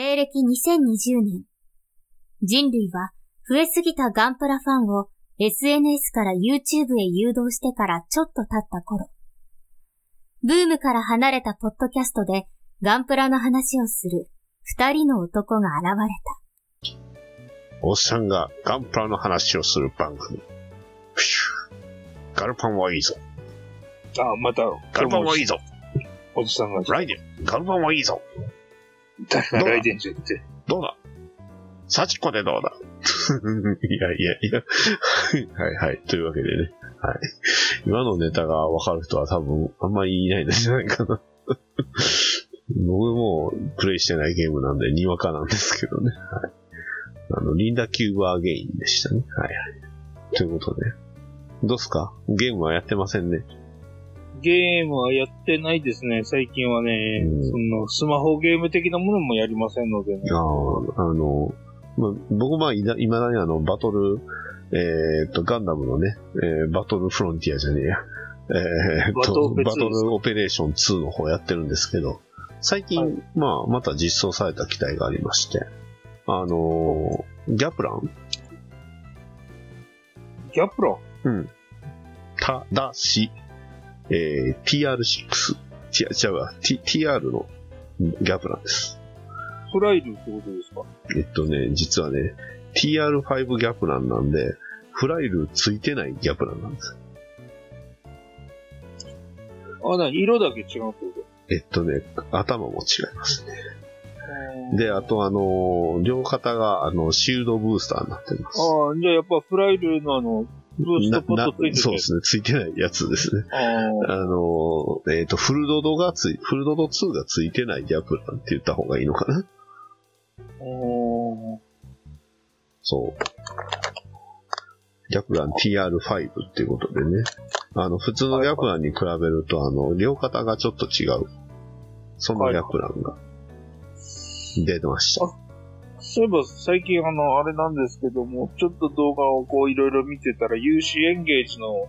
西暦2020年、人類は増えすぎたガンプラファンを SNS から YouTube へ誘導してからちょっと経った頃、ブームから離れたポッドキャストでガンプラの話をする二人の男が現れた。おっさんがガンプラの話をする番組。プシュガルパンはいいぞ。あ、また、ガルパンはいいぞ。おじさんが、ライデン、ガルパンはいいぞ。誰がライデンジュって。どうだ？サチコでどうだ？いやいやいや。はいはい。というわけでね。はい。今のネタがわかる人は多分あんまりいないんじゃないかな。僕もプレイしてないゲームなんでにわかなんですけどね。はい。あの、リンダキューブアゲインでしたね。はいはい。ということで。どうすか？ゲームはやってませんね。ゲームはやってないですね。最近はね、うんその、スマホゲーム的なものもやりませんのでね。ああ、あの、まあ、僕は、いだ、だにあの、バトル、えーっと、ガンダムのね、えーバトルフロンティアじゃねえや。えーっバトと、オペ2バトルオペレーション2の方やってるんですけど、最近、はいまあ、また実装された機体がありまして、あのーギャプラン？ギャプラうん。ただし、えー TR6。違う、違うわ。T、TR のギャプランです。フライルってことですか？えっとね、実はね、TR5 ギャプランなんで、フライルついてないギャプランなんです。あ、なに色だけ違うってこえっとね、頭も違いますね。とで、あとあのー両肩があの、シールドブースターになってます。ああ、じゃあやっぱフライルのあの、ブーストポットついてるそうですね、ついてないやつですね。ああのーえっ、と、フルドドがつい、フルドド2がついてないギャプランって言った方がいいのかなそう。ギャプラン TR5 っていうことでね。あの、普通のギャプランに比べると、あの、両肩がちょっと違う。そのギャプランが出てました。そういえば最近あの、あれなんですけども、ちょっと動画をこういろいろ見てたら、UC エンゲージの、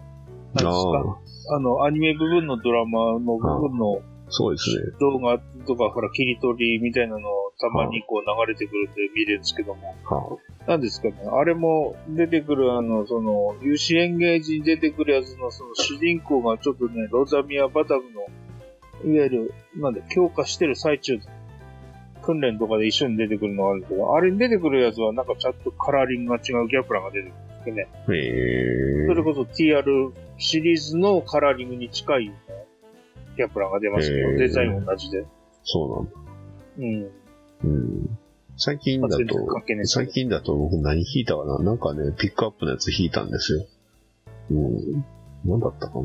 あかあの、アニメ部分のドラマの部分のそうですね。動画とか、ほら、切り取りみたいなのたまにこう流れてくるんで見れるんですけども、はなんですかね、あれも出てくるあの、その、有志エンゲージに出てくるやつのその主人公がちょっとね、ロザミア・バタムの、いわゆる、なんだ、強化してる最中、訓練とかで一緒に出てくるのがあるんですけど、あれに出てくるやつはなんかちゃんとカラーリングが違うギャプランが出てくるんですけどね。あ、へそれこそ TR シリーズのカラーリングに近いねギャプランが出ましたけど、デザイン同じで。そうなんだ。うん。うん。最近だと最近だと僕何弾いたかな？なんかね、ピックアップのやつ弾いたんですよ。うん。何だったかな？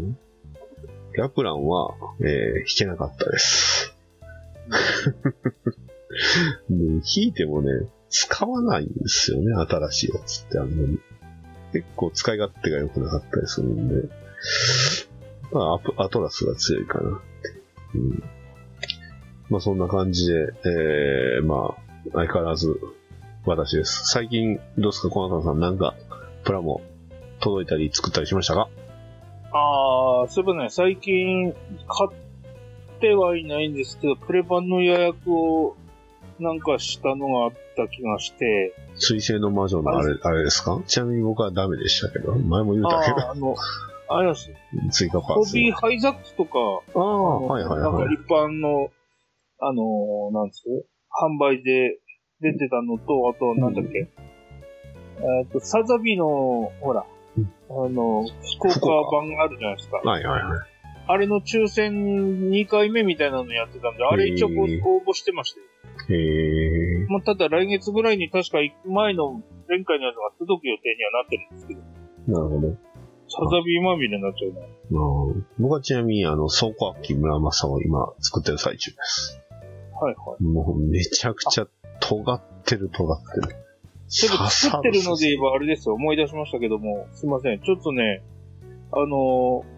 ギャプランは、えー、弾けなかったです。で弾いてもね、使わないんですよね、新しいやつってあんまり。結構使い勝手が良くなかったりするんで、まあ、アプアトラスが強いかな。うん。まあ、そんな感じで、えー、まあ、相変わらず、私です。最近、どうですか、小中さん、なんか、プラモ、届いたり作ったりしましたか？ああ、そういえばね、最近、買ってはいないんですけど、プレ版の予約をなんかしたのがあった気がして、水星の魔女のあれ、あれ？ですか？ちなみに僕はダメでしたけど、前も言うあたけあ、あの、あれです。ど、追加パホーツ。ビーハイザックとか、ああ、はいはいはい。なんか一般の、あのーなんです販売で出てたのと、あと、なんだっけ、えっと、サザビの、ほら、うんあの、福福岡岡版あるじゃないですか。はいはいはい。あれの抽選2回目みたいなのやってたんで、あれ一応応募してましたよ。へえ。まあ、ただ来月ぐらいに確か行く前の前回のやつが届く予定にはなってるんですけど、なるほど。サザビーまみれになっちゃうね。まあ、僕はちなみに、あの、倉庫空き村正を今作ってる最中です。はいはい。もうめちゃくちゃ尖ってる尖ってる。ちょっと作ってるので言えばあれですよ、思い出しましたけども、すいません。ちょっとね、あのー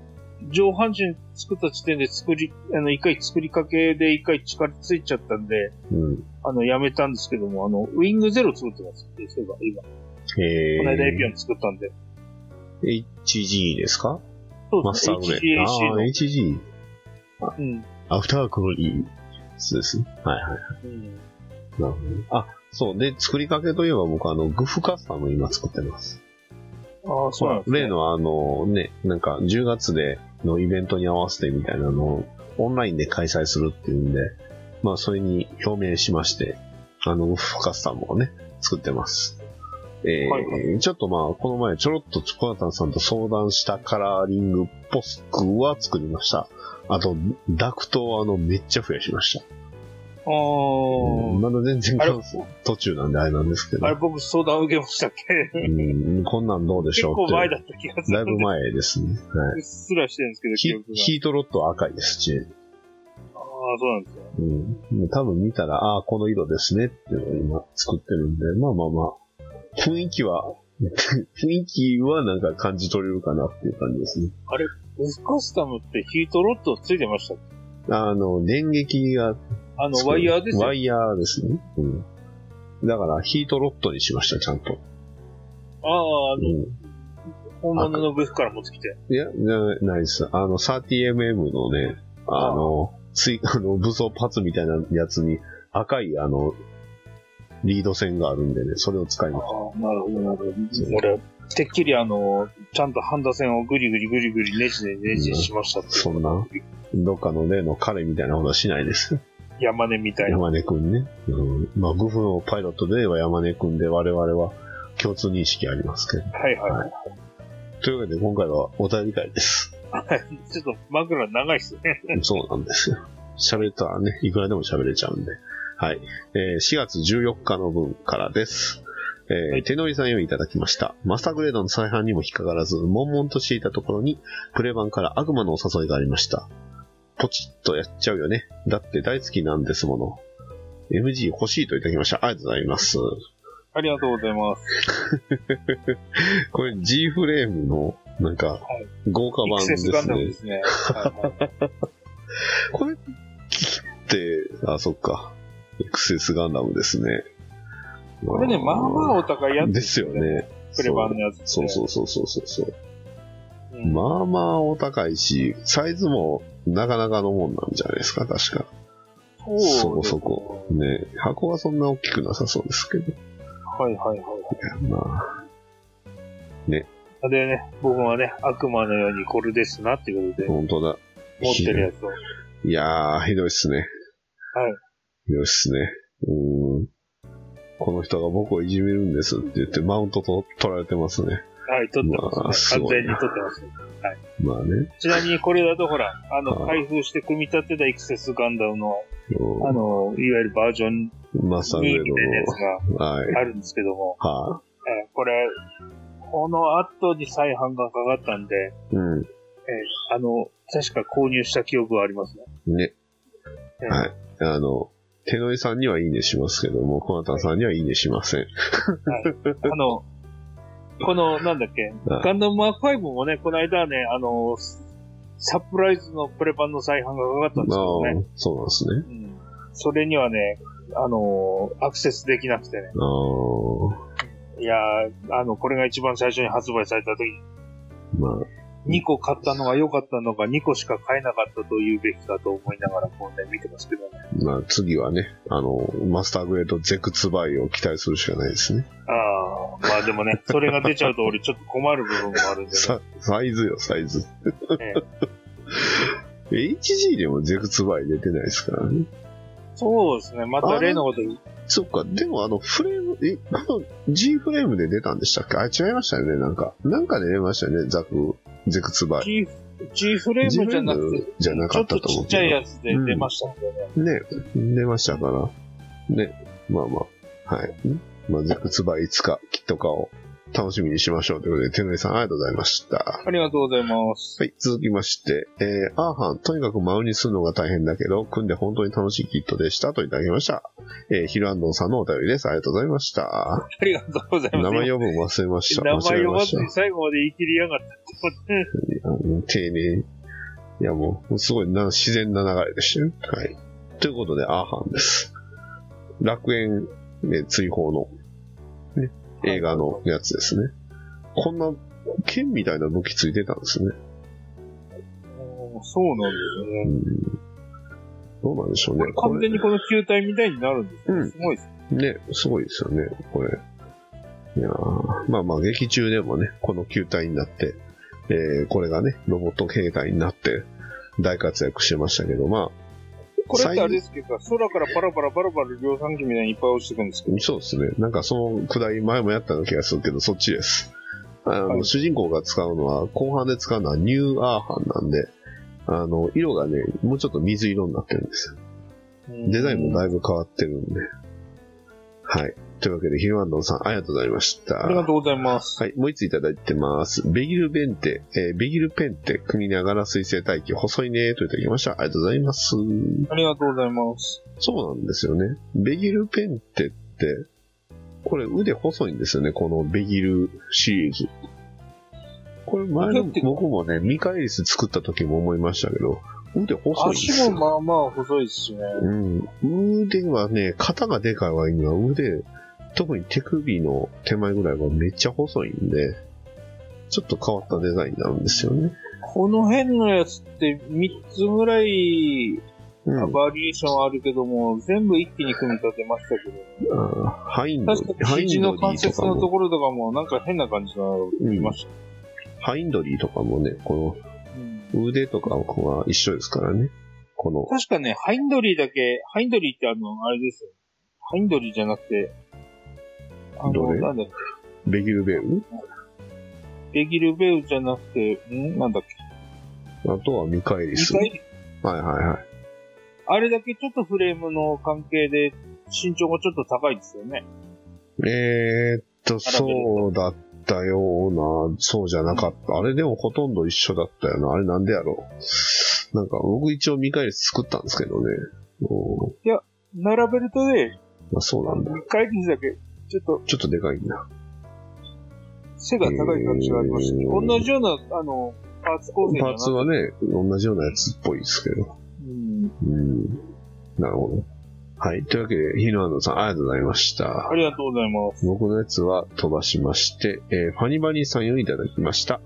上半身作った時点で作り、あの、一回作りかけで一回力ついちゃったんで、うん。あの、やめたんですけども、あの、ウィングゼロ作ってますって、そういえば、今。へこの間エピオえ。ン作ったんで。HG ですか？そうですね。マスターグレー。ああ、の。HG。うん。アフタークロリー。そうですね。はいはい。うんなるほど。あ、そう。で、作りかけといえば僕あの、グフカスタム今作ってます。ああ、そうなんですね。例のあの、ね、なんか10月でのイベントに合わせてみたいなのをオンラインで開催するっていうんで、まあそれに表明しまして、あの、グフカスタムをね、作ってます。えーはいはちょっとまあ、この前ちょろっとコナタンさんと相談したカラーリングポスクは作りました。あと、ダクトをあの、めっちゃ増やしました。あーまだ全然途中なんであれなんですけどあれ、。僕相談受けましたっけ？うん、こんなんどうでし結ょうって。構前だった気がする。だいぶ前ですね。はうっすらしてるんですけど、記憶が。ヒートロッドは赤いですし、ああ、そうなんですよ。うん。多分見たら、ああ、この色ですねっていうのを今作ってるんで、まあまあまあ、雰囲気は、雰囲気はなんか感じ取れるかなっていう感じですね。ウスカスタムってヒートロッドついてましたっけ？あの、電撃が、あの、ワイヤーですよワ。イヤーですね。うん。だから、ヒートロッドにしました、ちゃんと。ああ、あうの、ん。本物のグフから持ってきて。いや、なないです。あの、30mm のね、あの、つい、あの、武装パツみたいなやつに赤い、あの、リード線があるんでね、それを使いあます。あ、なるほど、なるほど。俺、てっきりあの、ちゃんとハンダ線をグリグリグリグリネジでネジしましたって。そんなどっかの例の彼みたいなことはしないです。山根みたいな。山根くんね。うん。まあ、グフのパイロットで言えば山根くんで我々は共通認識ありますけど。はいはいはい。というわけで今回はお便り会です。ちょっと枕長いっすね。そうなんですよ。喋ったらね、いくらでも喋れちゃうんで。はい。えー4月14日の分からです。えーはい手乗りさんよりいただきました。マスターグレードの再販にも引っかからず、悶々としていたところに、プレ版から悪魔のお誘いがありました。ポチッとやっちゃうよね。だって大好きなんですもの。MG 欲しいといただきました。ありがとうございます。ありがとうございます。これ G フレームの、なんか、豪華イ版ですね。ダムですね。はいはいこれって、あ、そっか。エクセスガンダムですね。これね、まあまあお高いやつですよ。ね。プレ版のやつそうそうそうそうそう。うんまあまあお高いし、サイズもなかなかのもんなんじゃないですか、確か。そこそこ。ね。箱はそんな大きくなさそうですけど。いはいはいはい。やまあ、でね、僕はね、悪魔のようにこれですなってことで、本当だ。持ってるやつを。いやー、ひどいっすね。はい。ひどいっすね。うーん。この人が僕をいじめるんですって言って、マウントと取られてますね。はい、撮ってますね。完全に撮ってますね。まあね。ちなみにこれだとほら、あの、はい開封して組み立てたエクセスガンダムの、うんあの、いわゆるバージョンマスターグ2レみたいなやつードの。はい。があるんですけども、はえーこれ、この後に再販がかかったんで、い。うん。えーあの、確か購入した記憶がありますね。ね。えーはい。あの、手の井さんにはいいねしますけども、コナタンさんにはいいねしません。あの、この、なんだっけ、はいガンダムマーク5もね、この間ね、あの、サプライズのプレ版の再販がかかったんですけどね。そうなんですね。うん。それにはね、あの、アクセスできなくてね。いやー、あの、これが一番最初に発売された時、まあ、2個買ったのが良かったのか、2個しか買えなかったと言うべきかと思いながら、こうね、見てますけどね。まあ次はね、あの、マスターグレードゼクツバイを期待するしかないですね。ああ、まあでもね、それが出ちゃうと俺ちょっと困る部分もあるんでね。さサイズよ、サイズ。え HG でもゼクツバイ出てないですからね。そうですね、また例のこと言そっか、でもあの、フレーム、え、この G フレームで出たんでしたっけ？あ、違いましたよね、なんか。なんかで出ましたよね、ザク、ゼクツバイ。G, G フレームじゃなくて、じゃなかったと思うちょっとちゃいやつで出ましたんでね。ね、出ましたから。ね、まあまあ、はい。まあ、ゼクツバイいつか、きっとかを楽しみにしましょうということで、手のりさんありがとうございました。ありがとうございます。はい、続きまして、えー、アーハン、とにかくマウにするのが大変だけど、組んで本当に楽しいキットでしたといただきました。えー、ヒルアンドンさんのお便りです。ありがとうございました。ありがとうございます。名前読むの忘れました。名前間違え読まましたずに最後まで言い切りやがったって丁寧に。いや、もう、すごいな自然な流れでしたよ。はい。ということで、アーハンです。楽園、ね、追放の、ね、映画のやつですね。こんな、剣みたいな武器ついてたんですね。そうなんですね。うんどうなんでしょうね。完全にこの球体みたいになるんですよ。うんすごいです。ね、すごいですよね、これ。いやーまあまあ、劇中でもね、この球体になって、えーこれがね、ロボット形態になって、大活躍してましたけど、まこれってあれですけど、空からパラパラパラパラ量産機みたいにいっぱい落ちてくるんですけどあ、、そうですね。なんかそのくだり前もやったような気がするけど、そっちです。あの、はい主人公が使うのは、後半で使うのはニューアーハンなんで、あの、色がね、もうちょっと水色になってるんですよ。デザインもだいぶ変わってるんで。はい。というわけで、ヒルアンドンさん、ありがとうございました。ありがとうございます。はい、もう一ついただいてます。ベギルベンテ、えーベギルペンテ、組みながら水星大気、細いね、といただきました。ありがとうございます。ありがとうございます。そうなんですよね。ベギルペンテって、これ腕細いんですよね、このベギルシリーズ。これ前の僕もね、ミカエリス作った時も思いましたけど、腕細いんです足よ。もまあまあ細いですしね。うん。腕はね、肩がでかい割には腕、特に手首の手前ぐらいはめっちゃ細いんで、ちょっと変わったデザインになるんですよね。この辺のやつって3つぐらいうん。バリエーションあるけども、全部一気に組み立てましたけど、ハインドリー、確か肘の関節のところとかもなんか変な感じの見ました。ハインドリーとかもね、こうんの腕とかは一緒ですからね。この、確かね、ハインドリーだけ、ハインドリーってあの、あれですよ。ハインドリーじゃなくて、あの、どれ？なんだっけ、ベギルベウ？ベギルベウじゃなくて、ん？なんだっけ、あとはミカエリス。ミカエリ？はいはいはい。あれだけちょっとフレームの関係で身長がちょっと高いですよね。えー、っと、そうだったような、そうじゃなかった。あれでもほとんど一緒だったよな。あれなんでやろう？なんか僕一応ミカエリス作ったんですけどね。うん並べるとね、まあそうなんだ。ミカエリスだけ、ちょっとちょっとでかいんだ。背が高い感じがありましたね。同じような、あの、パーツ構成じゃパーツはね、同じようなやつっぽいですけど。うん。うん。なるほど。はい。というわけで、ヒノアンドさん、ありがとうございましたあ。りがとうございます。僕のやつは飛ばしまして、えーファニバニーさんよりいただきました。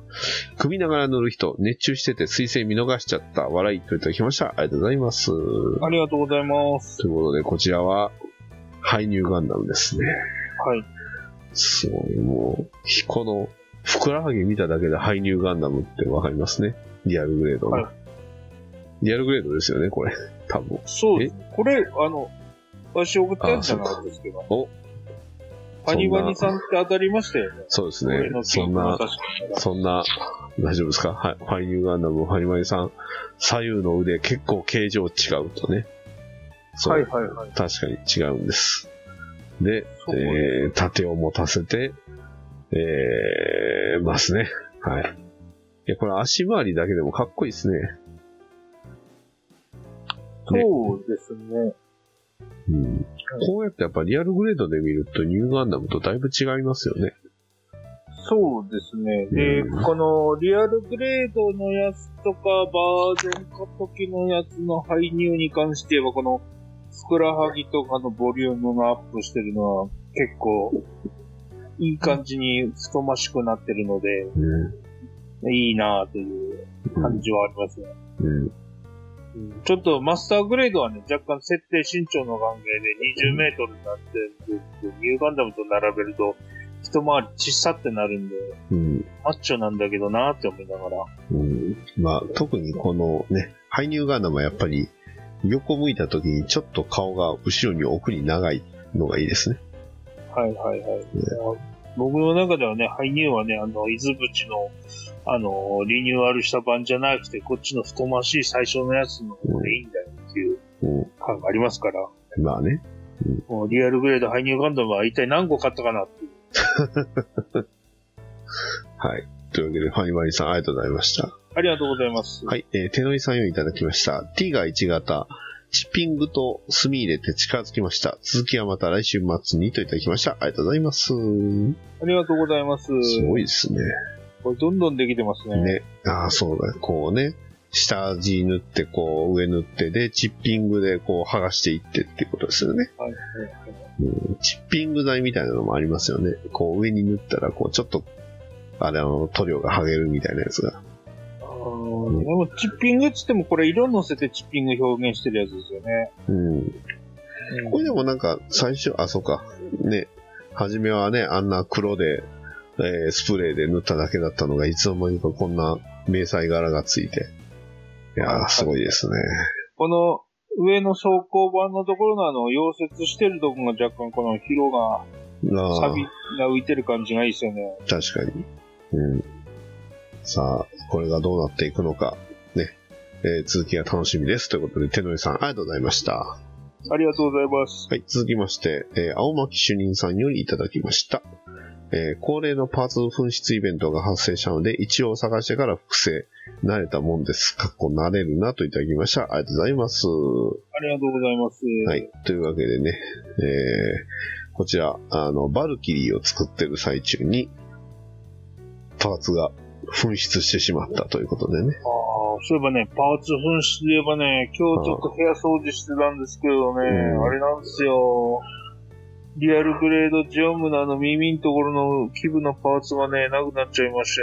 首ながら乗る人、熱中してて水星見逃しちゃった、笑いといただきました。ありがとうございます。ありがとうございます。ということで、こちらは、ハイニューガンダムですね。はい。すごい、もう、この、ふくらはぎ見ただけでハイニューガンダムってわかりますね。リアルグレードの。はいリアルグレードですよね、これ。多分。そうです。これ、あの、私送ったやつじゃなかったですけど。おハニバニさんって当たりましたよね。そうですねそんな、そんな、大丈夫ですか？はい。ファイニューガンダム、ファニマニさん、左右の腕結構形状違うとね。はいはいはい。確かに違うんです。で、えー、盾を持たせて、えー、ますね。はい。いや、これ足回りだけでもかっこいいですね。そうですね。うん。こうやってやっぱリアルグレードで見るとニューガンダムとだいぶ違いますよね。そうですね。で、うんこのリアルグレードのやつとか、バージョン化時のやつの排入に関して言えば、このふくらはぎとかのボリュームがアップしてるのは結構いい感じに太ましくなってるので、うん。いいなぁという感じはありますね。うん。ちょっとマスターグレードはね、若干設定身長の関係で20メートルになってるんで、ニューガンダムと並べると一回り小さってなるんで、うん。マッチョなんだけどなーって思いながら。うん。まあ、特にこのね、ハイニューガンダムはやっぱり横向いた時にちょっと顔が後ろに奥に長いのがいいですね。はいはいはい。僕の中ではね、ハイニューはね、あの、伊豆淵の、あの、リニューアルした版じゃなくて、こっちの太ましい最初のやつの方がいいんだよっていううん。感がありますから、まあね。もうリアルグレードハイニューガンダムは一体何個買ったかなっていう。はい。というわけで、ファニマリさんありがとうございました。ありがとうございます。はい。えー、手乗りさんよりいただきました。T が1型、チッピングと炭入れて近づきました。続きはまた来週末にといただきました。ありがとうございます。すありがとうございます。ごいですね。これどんどんできてますね。ね。ああ、そうだ。こうね。下味塗って、こう、上塗って、で、チッピングで、こう、剥がしていってっていうことですよね。はいはいはい。うん、チッピング剤みたいなのもありますよね。こう、上に塗ったら、こう、ちょっと、あれ、あの、塗料が剥げるみたいなやつが。でも、チッピングっつってもこれ色乗せてチッピング表現してるやつですよね。うん。これでもなんか、最初、あ、そうか。ね。初めはね、あんな黒で、えースプレーで塗っただけだったのが、いつの間にかこんな迷彩柄がついて。いやー、すごいですね。この上の昇降板のところのあの、溶接してるところが若干この広が、ああ錆びが浮いてる感じがいいですよね。確かに。うん。さあ、これがどうなっていくのか、ね。えー続きが楽しみです。ということで、手のりさん、ありがとうございました。ありがとうございます。はい、続きまして、えー青巻主任さんよりいただきました。えー恒例のパーツ紛失イベントが発生したので、一応探してから複製、慣れたもんです。かっこ慣れるなといただきました。ありがとうございます。ありがとうございます。はい。というわけでね、えーこちら、あの、バルキリーを作ってる最中に、パーツが紛失してしまったということでね。ああ、そういえばね、パーツ紛失で言えばね、今日ちょっと部屋掃除してたんですけどね、うんあれなんですよ。リアルグレードジオムのあの耳のところの基部のパーツがね、なくなっちゃいまして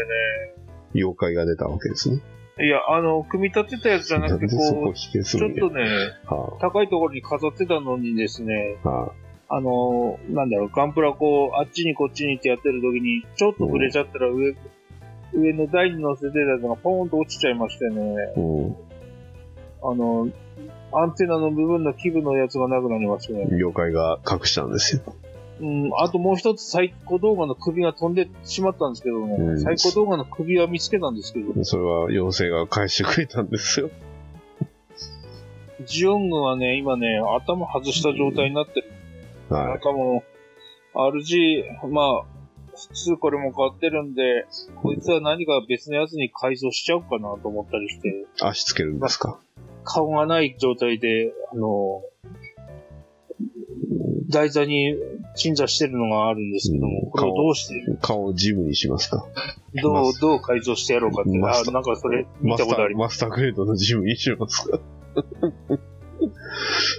妖怪が出たわけですね。ね。いや、あの、組み立てたやつじゃなくて、そこう、ちょっとね、は高いところに飾ってたのにですね、あの、なんだろう、ガンプラこう、あっちにこっちにってやってる時に、ちょっと触れちゃったら上、上の台に乗せてたやつがポーンと落ちちゃいましてね。あ、の、アンテナの部分の基部のやつがなくなりましたね。妖怪が隠したんですよ。うん、あともう一つサイコ動画の首が飛んでしまったんですけどね、うんサイコ動画の首は見つけたんですけど、それは妖精が返してくれたんですよ。ジオングはね、今ね、頭外した状態になってる。なはんかもう、RG、まあ、普通これも買ってるんで、こいつは何か別のやつに改造しちゃおうかなと思ったりして、い。足つけるんですか？顔がない状態で、あの、台座に鎮座してるのがあるんですけども、うんこれをどうして、顔をジムにしますか？どう、どう改造してやろうかって、あなんかそれ見たことあります。マスターグレードのジムにしますか？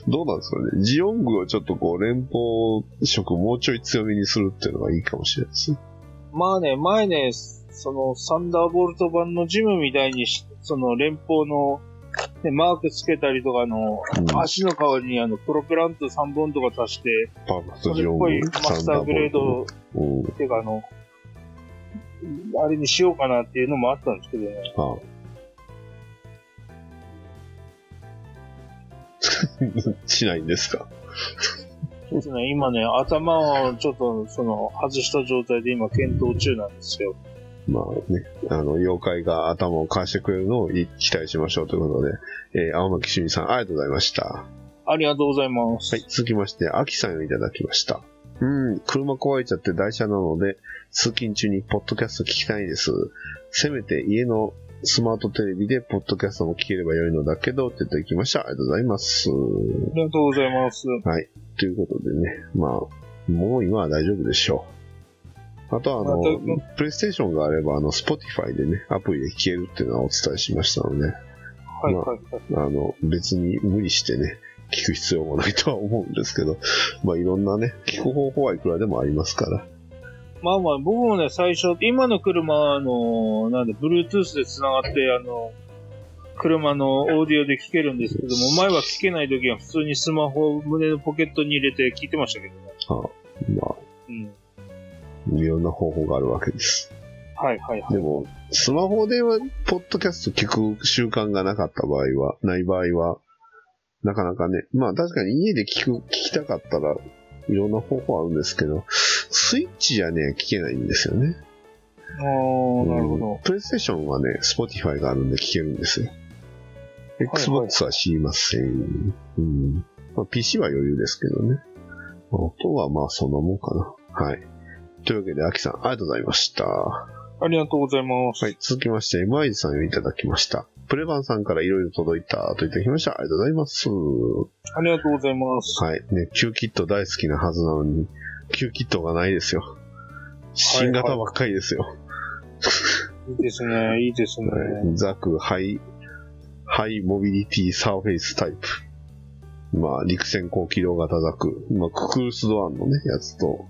どうなんですかね。ジオングをちょっとこう、連邦色もうちょい強めにするっていうのがいいかもしれないですね。まあね、前ね、そのサンダーボルト版のジムみたいにし、その連邦の、ね、マークつけたりとかあの、うん足の代わりにあの、プロペラント3本とか足して、パーフェクトそジオングれっぽいマ、スターグレードうん。っていうかあの、あれにしようかなっていうのもあったんですけどね。あしないんですか？そうですね、今ね、頭をちょっとその、外した状態で今検討中なんですよ。まあね、あの、妖怪が頭を貸してくれるのを期待しましょうということで、えー青巻主任さん、ありがとうございました。ありがとうございます。はい、続きまして、アキさんをいただきました。うん、車壊れちゃって台車なので、通勤中にポッドキャスト聞きたいです。せめて家のスマートテレビでポッドキャストも聞ければよいのだけど、っていただきました。ありがとうございます。ありがとうございます。はい。ということでね、まあ、もう今は大丈夫でしょう。あとは、あのプレイステーションがあれば、あの、Spotify でね、アプリで聞けるっていうのはお伝えしましたので、はいはいはい。あの、別に無理してね、聞く必要もないとは思うんですけど、まあいろんなね、聞く方法はいくらでもありますから。まあまあ、僕もね、最初、今の車は、あの、なんで、Bluetooth で繋がって、あの、車のオーディオで聞けるんですけども、前は聞けない時は普通にスマホを胸のポケットに入れて聞いてましたけどね。あまうん。あ、いろんな方法があるわけです。はいはいはい。でも、スマホでは、ポッドキャスト聞く習慣がなかった場合は、ない場合は、なかなかね、まあ確かに家で聞く、聞きたかったら、いろんな方法あるんですけど、スイッチじゃね、聞けないんですよね。あー、なるほうんど。プレイステーションはね、Spotify があるんで聞けるんですよ。はい Xbox は知りません。うんまあ、PC は余裕ですけどね。音はまあそんなもんかな。はい。というわけで、アキさん、ありがとうございました。はありがとうございます。い、続きまして、MI さんをいただきました。プレバンさんからいろいろ届いたといただきました。ありがとうございます。ありがとうございます。はい。ね、旧キット大好きなはずなのに、旧キットがないですよ。新型ばっかりですよ。いいですね、いいですね。はいザクハイ、ハイモビリティサーフェイスタイプ。まあ、陸戦高機動型ザク。まあ、ククルスドアンのね、やつと、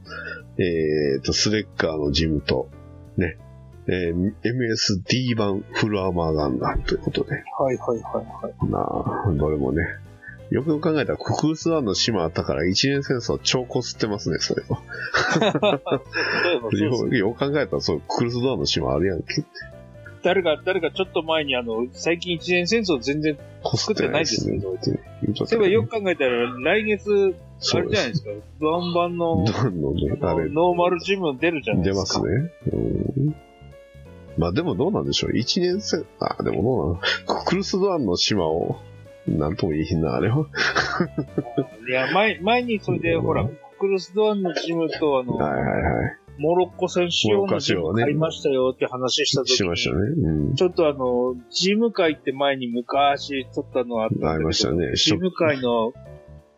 えーと、スレッガーのジムと、ね、えー MSD 版フルアーマーガンダムということで。はいはいはいはい。なあ、どれもね。よくよく考えたら、ククルスワンの島あったから一年戦争超こすってますね、それは。よよく考えたら、そう、ククルスワンの島あるやんけ。誰か、誰かちょっと前にあの、最近一年戦争全然、こすってないですね。作って言うとったそういえばよく、く考えたら、来月、あれじゃないですか、ドアン版の、どんどんね、あれ、ノーマルジム出るじゃないですか。出ますね。うん。まあでもどうなんでしょう。一年戦、あ、でもどうなの？ククルスワンの島を、なんとも言いひんな、あれは。いや、前、前にそれで、うんほら、クルスドアンのジムと、あの、はいはいはい。モロッコ戦仕様のジム買いましたよって話した時に、しましたね。うん。ちょっとあの、ジム会って前に昔撮ったのあったありましたね。ジム会の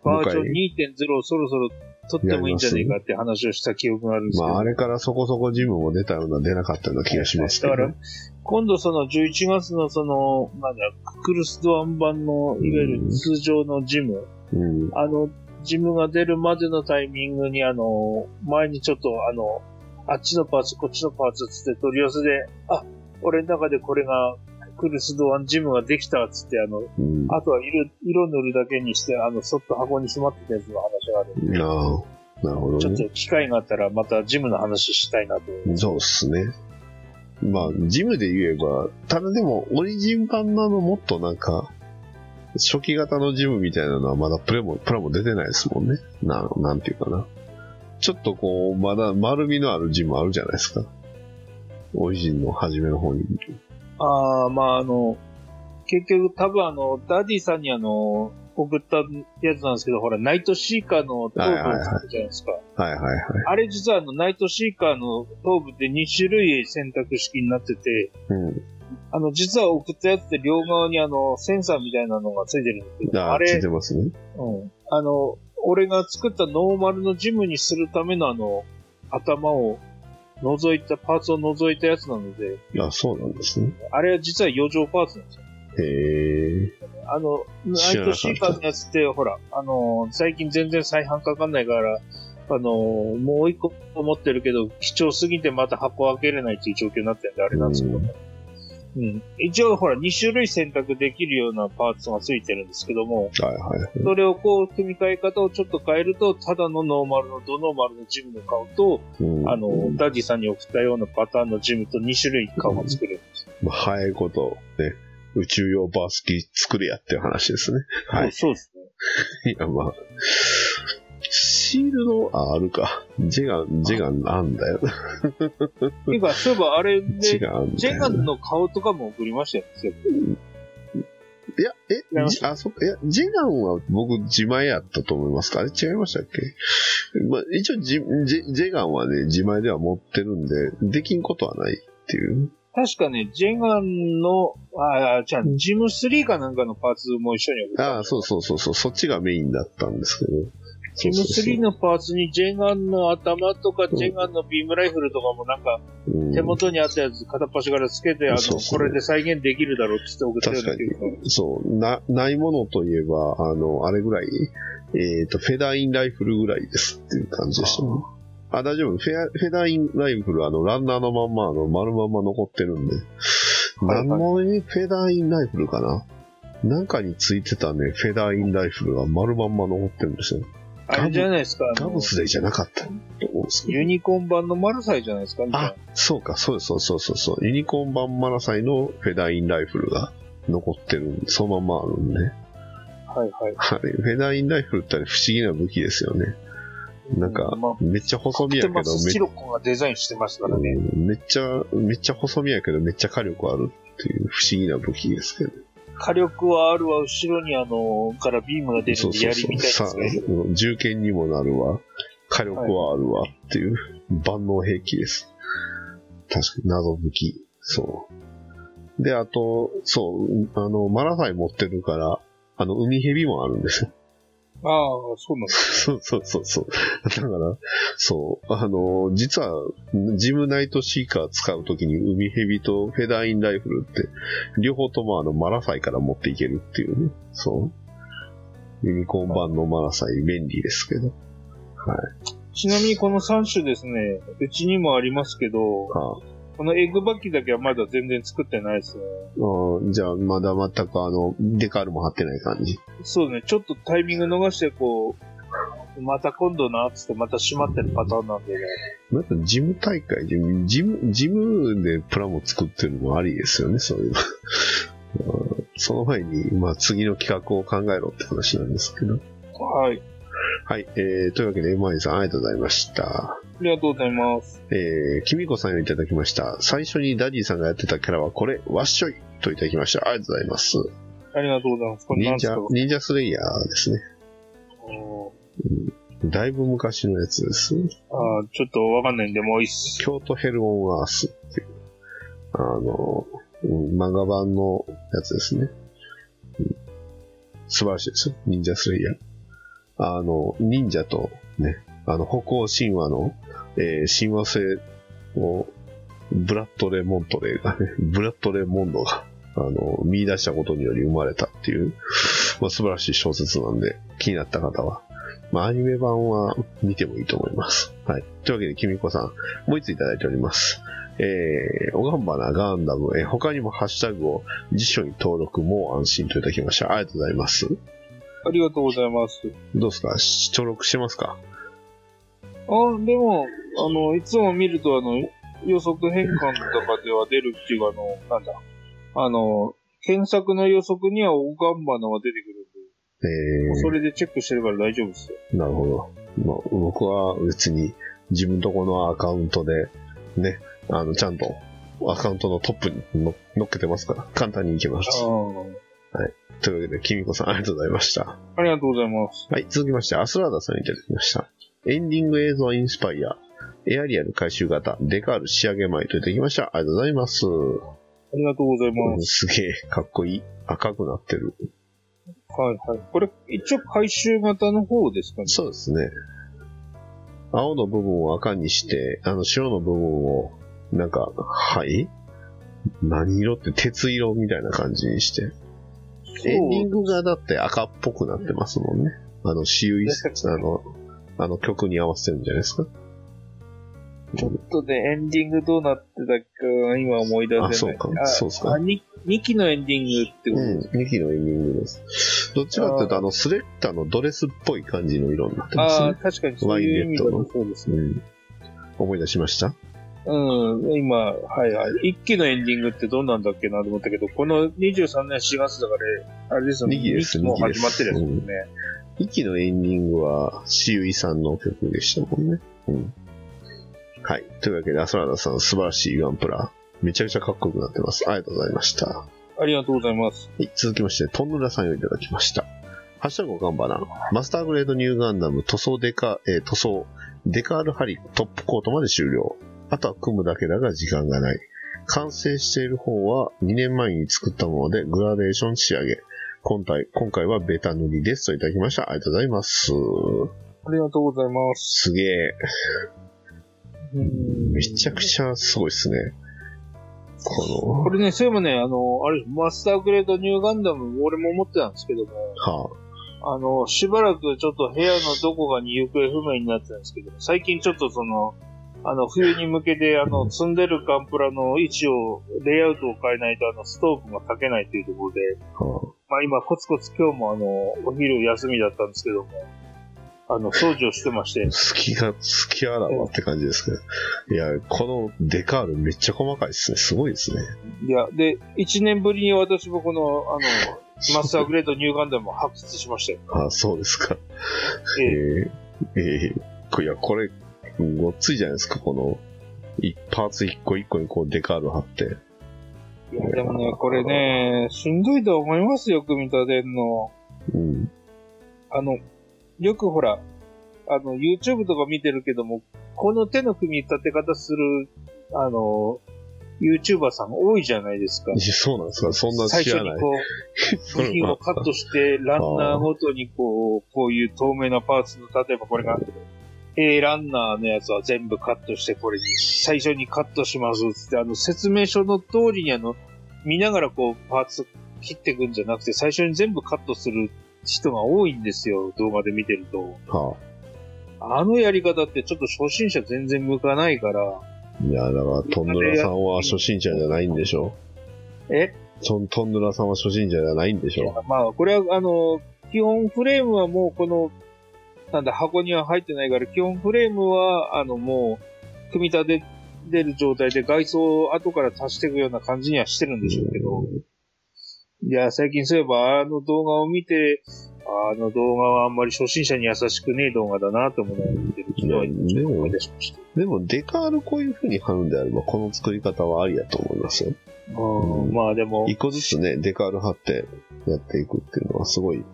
バージョン2.0をそろそろ撮ってもいいんじゃねえかって話をした記憶があるんですけど。まああれからそこそこジムも出たような、出なかったような気がしますけど。だから、今度その11月のその、なんだ、クルスドアン版の、いわゆる通常のジム、うん。あの、ジムが出るまでのタイミングに、あの、前にちょっと、あの、あっちのパーツ、こっちのパーツつって取り寄せで、あ、俺の中でこれが、クルスドアンジムができたっつって、あの、うん。あとは色、色塗るだけにして、あの、そっと箱にしまってたやつの話があるなるほちょっどね。と機会があったらまたジムの話したいなと。そうっすね。まあ、ジムで言えば、ただでも、オリジン版のあの、もっとなんか、初期型のジムみたいなのはまだプレも、プラも出てないですもんね。な、なんていうかな。ちょっとこう、まだ丸みのあるジムあるじゃないですか。オリジンの初めの方に。ああ、まああの、結局多分あの、ダディさんにあの、送ったやつなんですけど、ほら、ナイトシーカーの頭部を作じゃないですか。はいはいはい。あれ実はあの、ナイトシーカーの頭部って2種類選択式になってて、うん。あの、実は送ったやつって両側にあの、センサーみたいなのがついてるんですけど、ああ、ついて、ますね。うん。あの、俺が作ったノーマルのジムにするためのあの、頭を除いた、パーツを除いたやつなので、あ、そうなんですね。あれは実は余剰パーツなんですよ。へえ。あの、ナイトシーカーのやつって、ほら、あの、最近全然再販かかんないから、あの、もう一個持ってるけど、貴重すぎてまた箱開けれないっていう状況になってるんで、あれなんですけども。うん。一応、ほら、2種類選択できるようなパーツがついてるんですけども、はいはい。それをこう、組み替え方をちょっと変えると、ただのノーマルの、ドノーマルのジムの顔と、うんあの、ダディさんに送ったようなパターンのジムと2種類顔が作れるんです。まあ、早いこと、ね、宇宙用バースキー作れやっていう話ですね。はい。そうですね。いや、まあ、シールド、あ、あるか。ジェガン、ジェガンあんだよ。っていうか、そういえばあれで、ジェガン。ジェガンの顔とかも送りましたよね。いや、えあ、そっか、いや、ジェガンは僕自前やったと思いますか？あれ違いましたっけ？まあ、一応ジ、ジェガンはね、自前では持ってるんで、できんことはないっていう。確かね、ジェガンの、ああ、じゃあ、ジム3かなんかのパーツも一緒に送った。ああ、そうそうそうそう、そっちがメインだったんですけど。ジム3のパーツにジェガンの頭とか、ジェガンのビームライフルとかもなんか、うん。手元にあったやつ片っ端からつけて、あの、そうそう。これで再現できるだろうって言って送ったような気がするそう、な、ないものといえば、あの、あれぐらい、えっ、と、フェダーインライフルぐらいですっていう感じでしたね。あ、大丈夫？フェアフェダーインライフル、あの、ランナーのまんま、あの、丸まんま残ってるんで。はい何のフェダーインライフルかな？なんかについてたね、フェダーインライフルが丸まんま残ってるんですよ。あれじゃないですか、ガブスレイじゃなかったと思うんですユニコーン版のマラサイじゃないですか、あな。、そうか、そうですそうそうそうそう。ユニコーン版マラサイのフェダーインライフルが残ってるそのままあるんで。はいはい。はい。フェダーインライフルって不思議な武器ですよね。なんかまあ、めっちゃ細身やけど、めテマスシロコンがデザインしてますからね。うんめっちゃ、めっちゃ細身やけど、めっちゃ火力あるっていう不思議な武器ですけど。火力はあるわ、後ろにあの、からビームが出るんで槍みたいですさあね。、銃剣にもなるわ。火力はあるわっていう万能兵器です。確かに謎武器。そう。で、あと、そう、あの、マラサイ持ってるから、あの、海蛇もあるんですよ。ああ、そうなんです。そうそうそうそう。だから、そう、あの、実は、ジムナイトシーカー使うときに海蛇とフェダーインライフルって、両方ともあの、マラサイから持っていけるっていうね。そう。ユニコーン版のマラサイ便利ですけど。はい。ちなみにこの3種ですね、うちにもありますけど、はあこのエッグバッキーだけはまだ全然作ってないですね。あじゃあ、まだ全くあの、デカールも貼ってない感じ。そうね、ちょっとタイミング逃して、こう、また今度な、つってまた閉まってるパターンなんでね。なんか事務大会で、事務、事務でプラモ作ってるのもありですよね、そういうの。うんその前に、まあ次の企画を考えろって話なんですけど。はい。はい、えー、というわけで、エマイさんありがとうございました。ありがとうございます。えー、きみこさんよりいただきました。最初にダディさんがやってたキャラはこれ、わっしょいといただきました。ありがとうございます。ありがとうございます。これ忍者忍者スレイヤーですね。うんだいぶ昔のやつです。あーちょっとわかんないんで、もういいっす。京都ヘルオンアースっていう、あの、うん漫画版のやつですね。うん素晴らしいですよ。忍者スレイヤー。あの、忍者とね、あの、北欧神話の、えー親和性を、ブラッドレモントレーがね、ブラッドレモンドが、あの、見出したことにより生まれたっていう、まあ、素晴らしい小説なんで、気になった方は、まあ、アニメ版は見てもいいと思います。はい。というわけで、きみこさん、もう一ついただいております。えー、おがんばなガンダム、えー他にもハッシュタグを辞書に登録、も安心といただきました。ありがとうございます。ありがとうございます。どうですか？し登録してますか？あ、でも、あの、いつも見ると、あの、予測変換とかでは出るっていう、あの、なんだ。あの、検索の予測にはオガンバナは出てくるんで、えー、それでチェックしてるから大丈夫ですよ。なるほど。まあ、僕は別に自分とこのアカウントで、ね、あの、ちゃんとアカウントのトップにの乗っけてますから、簡単にいけます。あというわけで、きみこさんありがとうございました。ありがとうございます。はい、続きまして、アスラーダさんにいただきました。エンディング映像インスパイア、エアリアル回収型、デカール仕上げ前といただきました。ありがとうございます。ありがとうございます。すげえ、かっこいい。赤くなってる。はいはい。これ、一応回収型の方ですかね。そうですね。青の部分を赤にして、あの白の部分を、なんか、はい何色って鉄色みたいな感じにして。エンディングがだって赤っぽくなってますもんね。あの、私有あの、あの曲に合わせてるんじゃないですか？ちょっとね、エンディングどうなってたか今思い出せない。あそうかそうっすかあ、に2期のエンディングってこと？うん、2期のエンディングです。どっちかっていうと、あの、スレッタのドレスっぽい感じの色になってますねああ、。確かにそういう意味だとそうですね。うん。思い出しました？うん、今、はいはい。一期のエンディングってどんなんだっけなと思ったけど、この23年4月だから、あれですよね。二期ですもう始まってるやつですね。2期のエンディングは、しゆいさんの曲でしたもんね。うん。はい。というわけで、アスラーダさん、素晴らしいガンプラ。めちゃくちゃかっこよくなってます。ありがとうございました。はありがとうございます。い。続きまして、トンヌラさんよりいただきました。ハッシュタグガンバナ。マスターグレードニューガンダム塗装デカ、えー塗装、デカールハリトップコートまで終了。あとは組むだけだが時間がない。完成している方は2年前に作ったものでグラデーション仕上げ。今回、今回はベタ塗りですといただきました。ありがとうございます。ありがとうございます。すげえ。うんめちゃくちゃすごいっすね。ここれね、そういえばね、あの、あれ、マスターグレードニューガンダム、俺も思ってたんですけども、の、はあの、しばらくちょっと部屋のどこかに行方不明になってたんですけど、最近ちょっとその、あの、冬に向けて、あの、積んでるガンプラの位置を、レイアウトを変えないと、あの、ストーブが炊けないというところで、まあ今、コツコツ今日もあの、お昼休みだったんですけども、あの、掃除をしてましてあ、、隙が、隙あらばって感じですけど。いや、このデカールめっちゃ細かいっすね。すごいですね。いや、で、一年ぶりに私もこの、あの、マスターグレードニューガンダムを発掘しましたよ。あそうですか。えええー、えー、いや、これ、ごっついじゃないですか、この、いパーツ一個一個にこうデカール貼って。いや、でもね、これね、しんどいと思いますよ、組み立てんの。うん。あの、よくほら、あの、YouTube とか見てるけども、この手の組み立て方する、あの、YouTuber さん多いじゃないですかそうなんですかそんな最。初にこう、部品をカットして、ランナーごとにこう、こういう透明なパーツの、例えばこれが、A ランナーのやつは全部カットして、これに、最初にカットしますって、あの、説明書の通りにあの、見ながらこう、パーツ切っていくんじゃなくて、最初に全部カットする人が多いんですよ、動画で見てると。はあ。のやり方ってちょっと初心者全然向かないから、いや、だから、トンヌラさんは初心者じゃないんでしょ？え？トントンヌラさんは初心者じゃないんでしょ？まあ、これは、あの、基本フレームはもうこの、なんだ、箱には入ってないから、基本フレームは、あの、もう、組み立ててる状態で外装を後から足していくような感じにはしてるんでしょうけど、いや、最近そういえば、あの動画を見て、あの動画はあんまり初心者に優しくねえ動画だなと思いながら見てる昨日思い出しました。でも、デカールこういう風に貼るんであれば、この作り方はありだと思いますよ。うんまあでも、一個ずつね、デカール貼ってやっていくっていうのはすごい、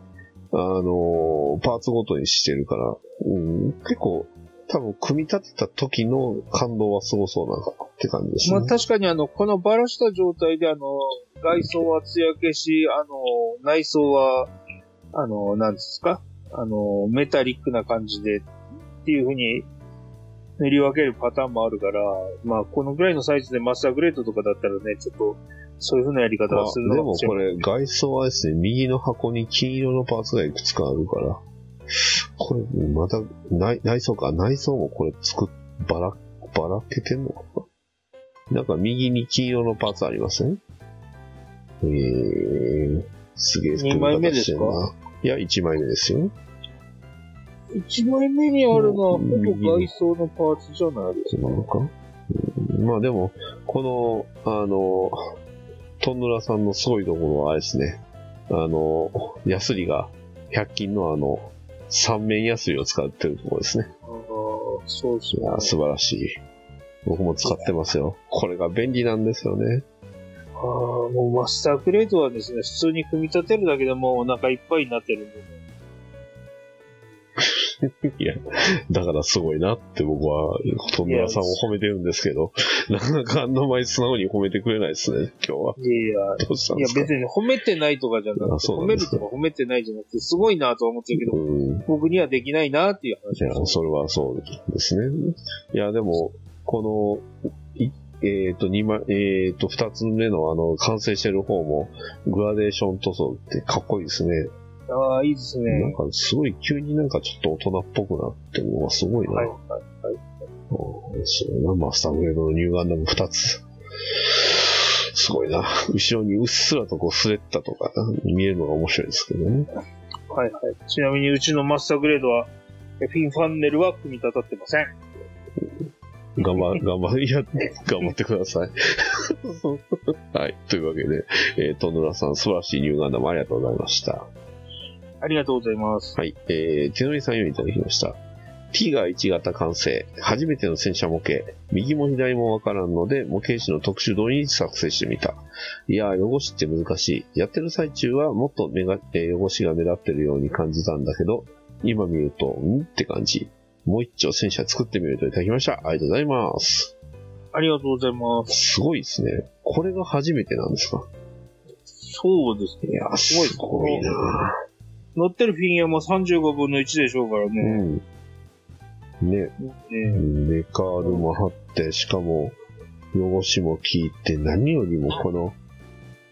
あのパーツごとにしてるから、うん、結構、多分組み立てた時の感動はすごそうなって感じですね。まあ確かにあの、このバラした状態であの、外装は艶消し、あの、内装は、あの、なんですか？あの、メタリックな感じでっていう風に塗り分けるパターンもあるから、まあこのぐらいのサイズでマスターグレードとかだったらね、ちょっと、そういう風なやり方まをするのあでも。これ、外装はですね、右の箱に金色のパーツがいくつかあるから、これ、また、内内装か、内装もこれ作っ、ばら、ばらけてんのかな？なんか右に金色のパーツありません？えー、すげえ二枚目ですか？組み方してんないや、1枚目ですよ。1枚目にあるのはほぼうん外装のパーツじゃないですか。なのか、うん。まあでも、この、あの、トンヌラさんのすごいところはあれですね。あの、ヤスリが、100均のあの、三面ヤスリを使ってるところですね。あーそうそいうや、素晴らしい。僕も使ってますよ。これが便利なんですよね。ああ、もうマスターグレードはですね、普通に組み立てるだけでもうお腹いっぱいになってるんで、ね、いや、だからすごいなって僕は、トンヌラさんを褒めてるんですけど、なかなかあんな前素直に褒めてくれないですね、今日は。いやどうしたんいや、ですか別に褒めてないとかじゃなあくて、褒めるとか褒めてないじゃなくて、すごいなとは思ってるけど、うん。僕にはできないなっていう話いや。それはそうですね。いや、でも、この、いえっ、と、二枚、えっ、と、二つ目のあの、完成してる方も、グラデーション塗装ってかっこいいですね。ああ、いいですなんね。か、すごい、急になんかちょっと大人っぽくなってるのがすごいな。はい、はい、はい。うんそうだな、マスターグレードのニューガンダム二つ。すごいな。後ろにうっすらとこうスレッタとか見えるのが面白いですけどね。はい、はい。ちなみにうちのマスターグレードは、フィンファンネルは組み立たってません。頑張、頑張、いや、頑張ってください。はい。というわけで、えー、トンヌラさん、素晴らしいニューガンダムありがとうございました。ありがとうございます。はい。えー、手乗りさんよりいただきました。T が1型完成。初めての戦車模型。右も左もわからんので、模型紙の特殊度に作成してみた。いやー、汚しって難しい。やってる最中はもっと目が、えー汚しが目立ってるように感じたんだけど、今見ると、んって感じ。もう一丁戦車作ってみるといただきました。ありがとうございます。ありがとうございます。すごいですね。これが初めてなんですか？そうですね。いやー、すごいすごいな乗ってるフィギュアも35分の1でしょうからうね。ん。ね、ね。メカールも貼って、しかも、汚しも効いて、何よりもこの、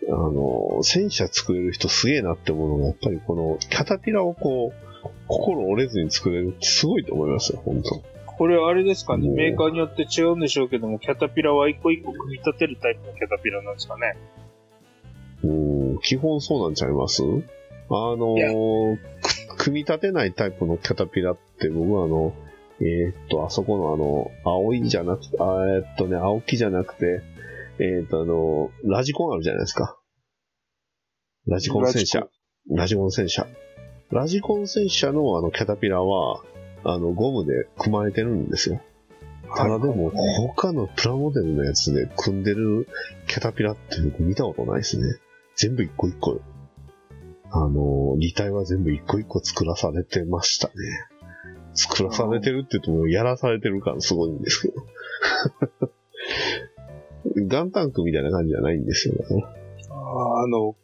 あの、戦車作れる人すげえなって思うのが、やっぱりこの、キャタピラをこう、心折れずに作れるってすごいと思いますよ、本当。これはあれですかね、うんメーカーによって違うんでしょうけども、キャタピラは一個一個組み立てるタイプのキャタピラなんですかね。うん、基本そうなんちゃいます？あのいやく組み立てないタイプのキャタピラって、僕はあの、えーっと、あそこのあの、青いじゃなくて、あえーっとね、青木じゃなくて、えーっとあの、ラジコンあるじゃないですか。ラジコン戦車。ラジコン戦車。ラジコン戦車のあのキャタピラは、あの、ゴムで組まれてるんですよ。ただでも、他のプラモデルのやつで組んでるキャタピラって僕見たことないですね。全部一個一個、あの、履体は全部一個一個作らされてましたね。作らされてるって言っても、やらされてる感すごいんですけど。ガンタンクみたいな感じじゃないんですよ、だからあーあの、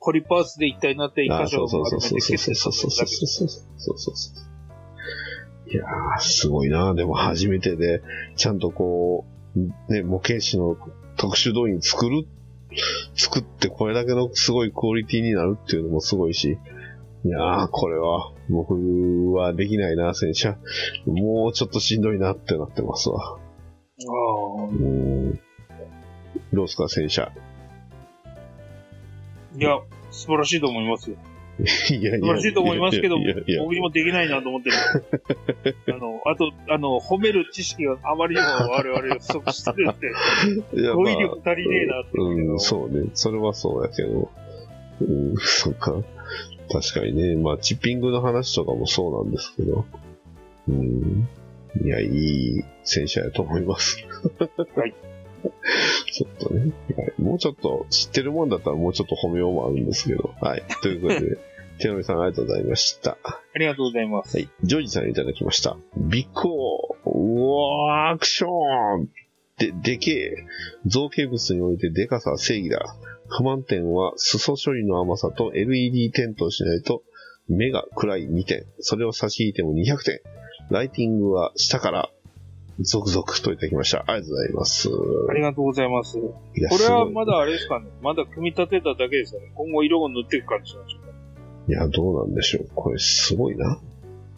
ポリパーツで一体になって一あ箇所をそうそうそう丸めてそうそうそうそうそうそうそうそういやー、すごいな。でも初めてで、ちゃんとこう、ね、模型紙の特殊動員作る、作ってこれだけのすごいクオリティになるっていうのもすごいし、いやー、これは、僕はできないな、戦車。もうちょっとしんどいなってなってますわ。あうん。どうすか、戦車。いや、素晴らしいと思いますよ。いやいや。素晴らしいと思いますけどいやいやいや僕にもできないなと思ってる。あの、あと、あの、褒める知識があまりにも我々不足してるって、語彙力足りねえなって思うけどうん、そうね。それはそうやけど。うん、そっか。確かにね。まあ、チッピングの話とかもそうなんですけど。うん。いや、いい戦車やと思います。はい。ちょっとね。はいもうちょっと、知ってるもんだったらもうちょっと褒めようもあるんですけど。はい。ということで、手のみさんありがとうございました。ありがとうございます。はい。ジョージさんいただきました。ビッコーうわーアクションで、でけえ。造形物においてでかさは正義だ。不満点は裾処理の甘さと LED 点灯しないと目が暗い2点。それを差し引いても200点。ライティングは下から続々といただきました。ありがとうございます。ありがとうございます。これはまだあれですかね。まだ組み立てただけですよね。今後色を塗っていく感じなんでしょうか。いや、どうなんでしょう。これすごいな。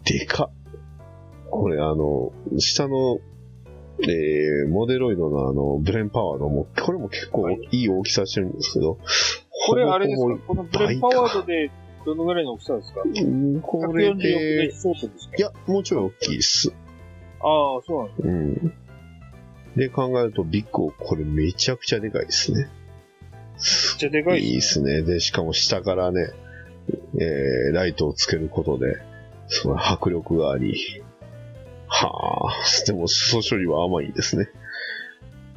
でかっ。これあの、下の、えー、モデロイドのあの、ブレンパワーのも、これも結構はいいい大きさしてるんですけど、これあれですか？このブレンパワードでどのぐらいの大きさですか？うんこれ ?146 でいや、もうちょい大きいです。ああ、そうなんですうん。で考えると、ビッグこれめちゃくちゃでかいですね。めっちゃでかいいいでですね。で、しかも下からね、えー、ライトをつけることで、その迫力があり、はあ、でも、裾処理は甘いですね。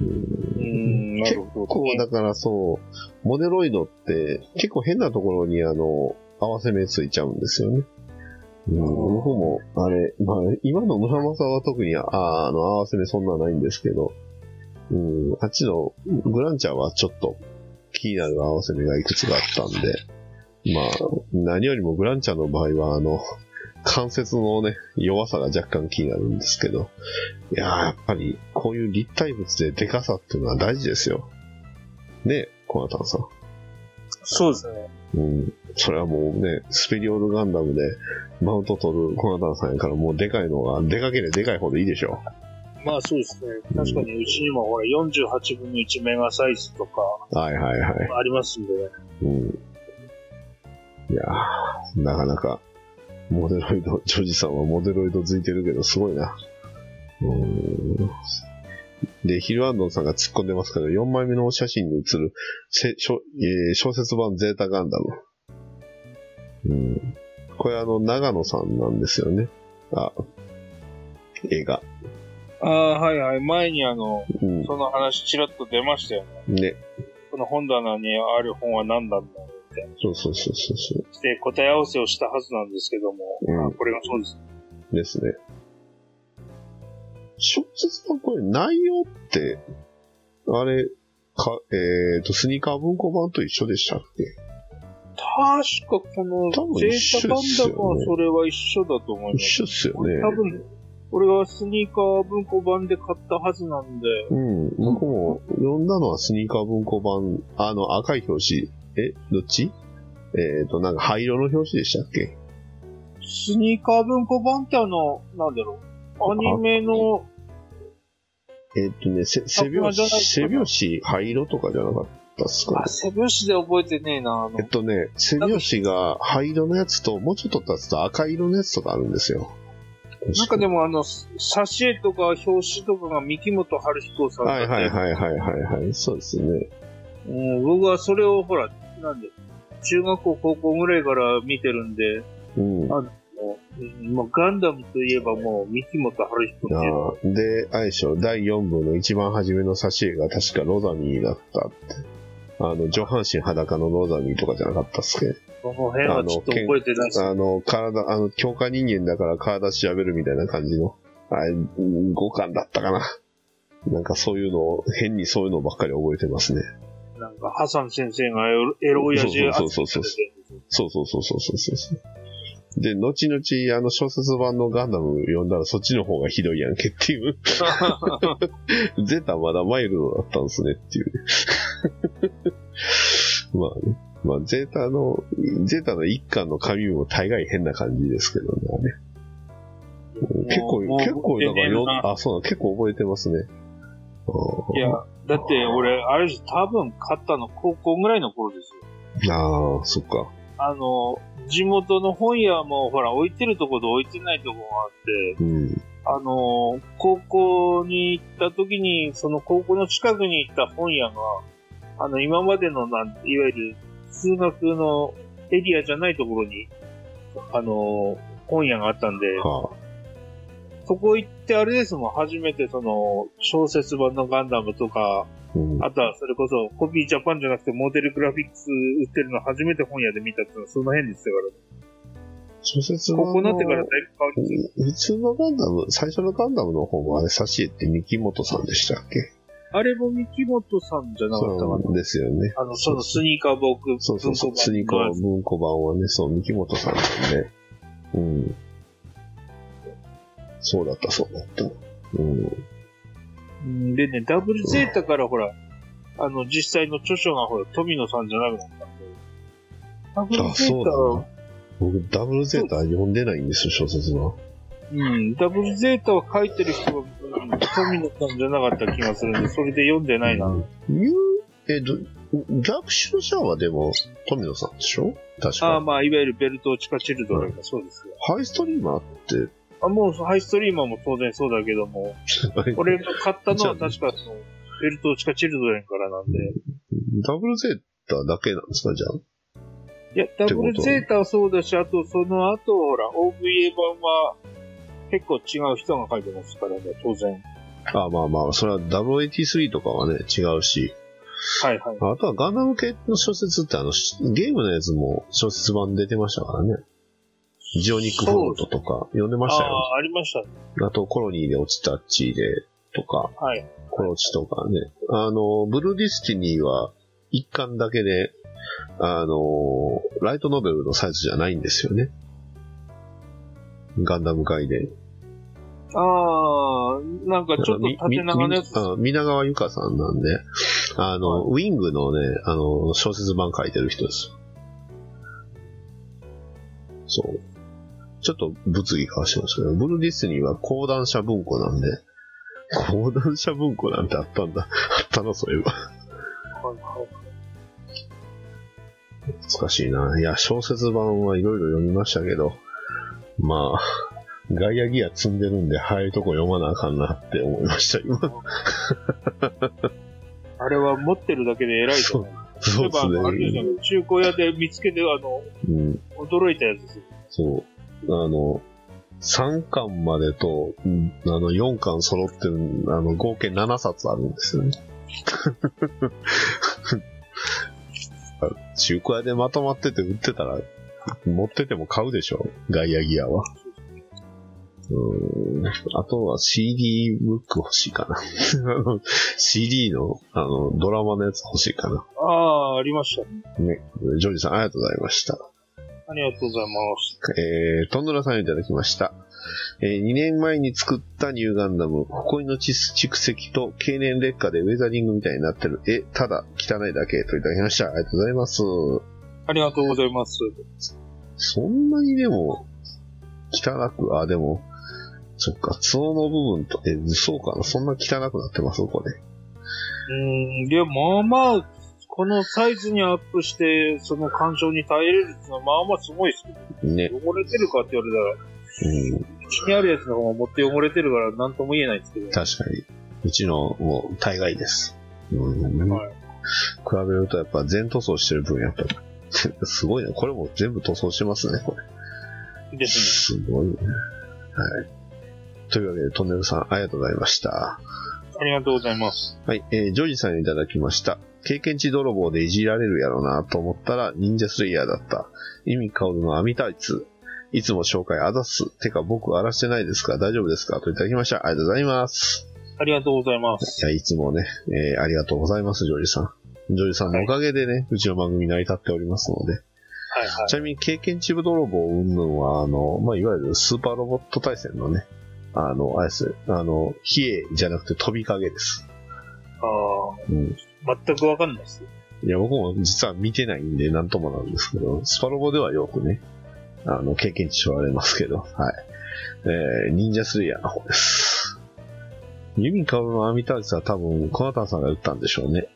うん、なるほど、こう、だからそう、モデロイドって結構変なところにあの、合わせ目ついちゃうんですよね。うん、僕も、あれ、まあ、今の村正は特に、ああの、合わせ目そんなないんですけど、うん、あっちのグランチャーはちょっと気になる合わせ目がいくつかあったんで、まあ、何よりもグランチャーの場合は、あの、関節のね、弱さが若干気になるんですけど、いやーやっぱり、こういう立体物でデカさっていうのは大事ですよ。ねえ、コナタンさん。そうですね。うん。それはもうね、スペリオールガンダムでマウント取るコナタンさんやからもうでかいのが、でかければでかいほどいいでしょまあそうですね。確かにうちにもほら48分の1メガサイズとかはいはいはい。ありますんで、うん。いやー、なかなか、モデロイド、ジョージさんはモデロイド付いてるけど、すごいな。うん。で、ヒルアンドンさんが突っ込んでますけど、4枚目のお写真に写るせしょ、えー小説版ゼータガンダム。うん。これあの、長野さんなんですよね。あ、映画。ああ、はいはい。前にあの、うん。その話ちらっと出ましたよね。ね。この本棚にある本は何なんだろうみたいな。そうそうそうそうそう。して答え合わせをしたはずなんですけども、うんあこれがそうです。ですね。小説のこれ内容って、あれ、か、えっ、と、スニーカー文庫版と一緒でしたっけ？確かこの多分ゼ一緒ータガンですよねダムはそれは一緒だと思います。一緒っすよね。多分、俺がスニーカー文庫版で買ったはずなんで、うん。僕も読んだのはスニーカー文庫版、あの赤い表紙。え、どっち？えっ、と、なんか灰色の表紙でしたっけ？スニーカー文庫版ってあの、なんだろう、アニメの、えっ、とね、せ背表紙、あじゃないかな？背表紙灰色とかじゃなかったっすかあ、背表紙で覚えてねえな、あの。えっ、とね、背表紙が灰色のやつと、もうちょっと経つと赤色のやつとかあるんですよ。なんかでもあの、挿絵とか表紙とかが三木本春彦さんだはいはいはいはいはいはい。そうですね。うん、僕はそれをほら、なんで、中学校高校ぐらいから見てるんで、うん。あもううんまあ、ガンダムといえばもう三木本春彦っていうで、あれでしょ、第4部の一番初めの挿絵が確かロザミーだったって。あの、上半身裸のロザミーとかじゃなかったっすけ？その辺はちょっと覚えてない。あの、体、あの、強化人間だから体調べるみたいな感じの、あれ、うん五感だったかな。なんかそういうのを、変にそういうのばっかり覚えてますね。なんか、ハサン先生がエロエロ親父そうそうそうそう扱いされてるんですよそうそうそうそうそうそう。で、後々、あの小説版のガンダム読んだらそっちの方がひどいやんけっていう。ゼータまだマイルドだったんですねっていう。まあね。まあ、ゼータの、ゼータの一巻の紙も大概変な感じですけどね。あれ結構、結構、だからよあ、そうだ、結構覚えてますね。いや、だって俺、あれ多分買ったの高校ぐらいの頃ですよ。ああ、そっか。あの、地元の本屋もほら置いてるとこと置いてないとこがあって、うん。あの、高校に行った時に、その高校の近くに行った本屋が、あの、今までのなん、いわゆる数学のエリアじゃないところに、あの、本屋があったんで、はそこ行ってあれですもん、初めてその、小説版のガンダムとか、あ。うん。あとはそれこそコピージャパンじゃなくてモデルグラフィックス売ってるの初めて本屋で見たっていうのはその辺ですから、小説版のここになってからだいぶ変わり。普通のガンダム、最初のガンダムの方もあれ、サシエって三木本さんでしたっけ？あれも三木本さんじゃなかったかな。ですよね。あの、そのスニーカー僕、そうそうそう、スニーカー文庫版はね、そう、三木本さんなんで。うん。そうだった、そうだった。うん。うんでね、ダブルゼータからほら、あの、実際の著書がほら、富野さんじゃなくなったんで。ダブルあ、ゼータそうだはな。僕、ダブルゼータ読んでないんですよ、小説は。うん、ダブルゼータを書いてる人が、うん富野さんじゃなかった気がするんで、それで読んでないな。え、ど、逆襲者はでも、富野さんでしょ？確ああ、か。まあ、いわゆるベルトチカチルドレンがそうですよ。ハイストリーマーって、あ、もう、ハイストリーマーも当然そうだけども、俺が買ったのは確かその、ベルトチカチルドレンからなんで、ダブルゼータだけなんですか、じゃあ？いや、ダブルゼータはそうだし、あと、その後、ほら、OVA 版は、結構違う人が書いてますからね、当然。あまあまあ、それは083とかはね、違うし。はいはい。あとはガンダム系の小説ってあの、しゲームのやつも小説版出てましたからね。ジオニックフロントとか読んでましたよ。ああ、ありましたね。あと、コロニーの落ちた地でとか、はい。コロチとかね。あの、ブルーディスティニーは一巻だけで、あの、ライトノベルのサイズじゃないんですよね。ガンダム界で。ああ、なんかちょっと縦長のやつ。皆川由香さんなんで、あの、ウィングのね、あの、小説版書いてる人です。そう。ちょっと物議かわしてましたけど、ブルーディスニーは講談社文庫なんで、講談社文庫なんてあったんだ。あったな、そういえば。難しいな。いや、小説版はいろいろ読みましたけど、まあ、ガイアギア積んでるんで、早いとこ読まなあかんなって思いました、今。あれは持ってるだけで偉いと思う。そうですね、中古屋で見つけて、あの、うん、驚いたやつですよ。そう。あの、3巻までと、うんあの、4巻揃ってる、あの、合計7冊あるんですよね。中古屋でまとまってて売ってたら、持ってても買うでしょガイアギアは。うーん。あとは CD ブック欲しいかな。CD の、あの、ドラマのやつ欲しいかな。ああ、ありましたね。ね。ジョージさん、ありがとうございました。ありがとうございます。えー、トンドラさんいただきました。えー2年前に作ったニューガンダム、埃の蓄蓄積と経年劣化でウェザリングみたいになってる。え、ただ汚いだけといただきました。ありがとうございます。ありがとうございます。そんなにでも、汚く、あ、でも、そっか、角の部分と、え、そうかな、そんな汚くなってますこれ。うーん、いや、まあまあ、このサイズにアップして、その干渉に耐えれるっていうのは、まあまあすごいですけど、ね。汚れてるかって言われたら、うちにあるやつの方がもって汚れてるから、なんとも言えないんですけど。確かに。うちの、もう、大概です。うん、はい比べるとやっぱ全塗装してる分やっぱ、すごいね。これも全部塗装してますね、これ。ですすごいね。はい。というわけで、トンネルさん、ありがとうございました。ね。ありがとうございます。はい、えー、ジョージさんにいただきました。経験値泥棒でいじられるやろなと思ったら、忍者スレイヤーだった。意味香るの網タイツ。いつも紹介あざっす。てか僕荒らしてないですか？大丈夫ですか？といただきました。ありがとうございます。ありがとうございます。いや、いつもね、えー、ありがとうございます、ジョージさん。ジョージさんのおかげでね、うちの番組成り立っておりますので。はいはい。ちなみに経験値泥棒云々は、あの、まあ、いわゆるスーパーロボット対戦のね、あの、あれですあの、比叡じゃなくて飛び影です。あうん。あ、全くわかんないです。いや、僕も実は見てないんで、なんともなんですけど、スパロボではよくね、あの、経験値取られますけど、はい。えー、忍者スレイヤーの方です。ユミカオの網タイツは多分、コナタンさんが打ったんでしょうね。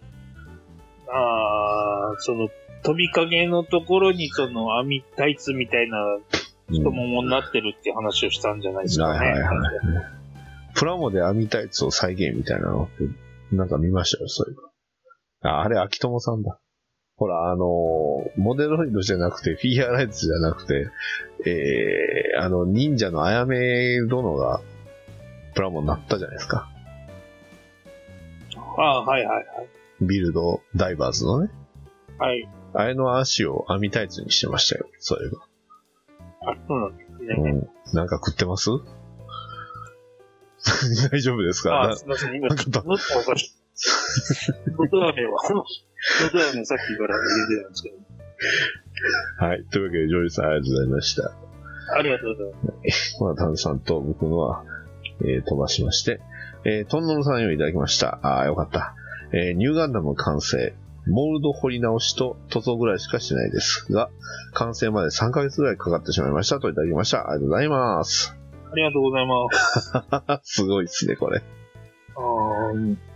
ああ、その、飛び影のところにその網タイツみたいなうん太ももになってるって話をしたんじゃないですかね。はいはいはいプラモで網タイツを再現みたいなのって、なんか見ましたよ、そういうの。あ、あれ、秋友さんだ。ほら、あのーモデロイドじゃなくて、フィギュアライツじゃなくて、えー、あの、忍者のあやめ殿が、プラモになったじゃないですか。ああ、はいはいはい。ビルドダイバーズのね。はい。あれの足を網タイツにしてましたよ、そういえば。あ、そうなんですね。うん。なんか食ってます？大丈夫ですか？あすみません。今、ちょっとおかしい。元飴は、元飴さっきから入れてるんですけど。はい。というわけで、ジョージさんありがとうございました。ありがとうございます。まあ、タンさんと僕のは、えー飛ばしまして、えートンノルさんよりいただきました。ああ、よかった。えーニューガンダム完成。モールド掘り直しと塗装ぐらいしかしてないですが、完成まで3ヶ月ぐらいかかってしまいましたといただきました。ありがとうございます。ありがとうございます。すごいですね、これ。あー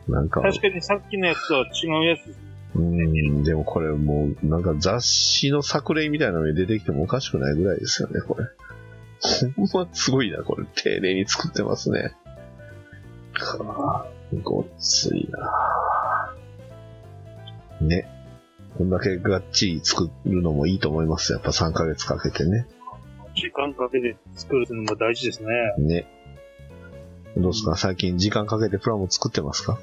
なんか、確かにさっきのやつとは違うやつ。うーん、でもこれもう、なんか雑誌の作例みたいなのに出てきてもおかしくないぐらいですよね、これ。ほんますごいな、これ。丁寧に作ってますね。かごっついなね。こんだけがっちり作るのもいいと思います。やっぱ3ヶ月かけてね。時間かけて作るのが大事ですね。ね。どうですか？最近時間かけてプラモ作ってますか？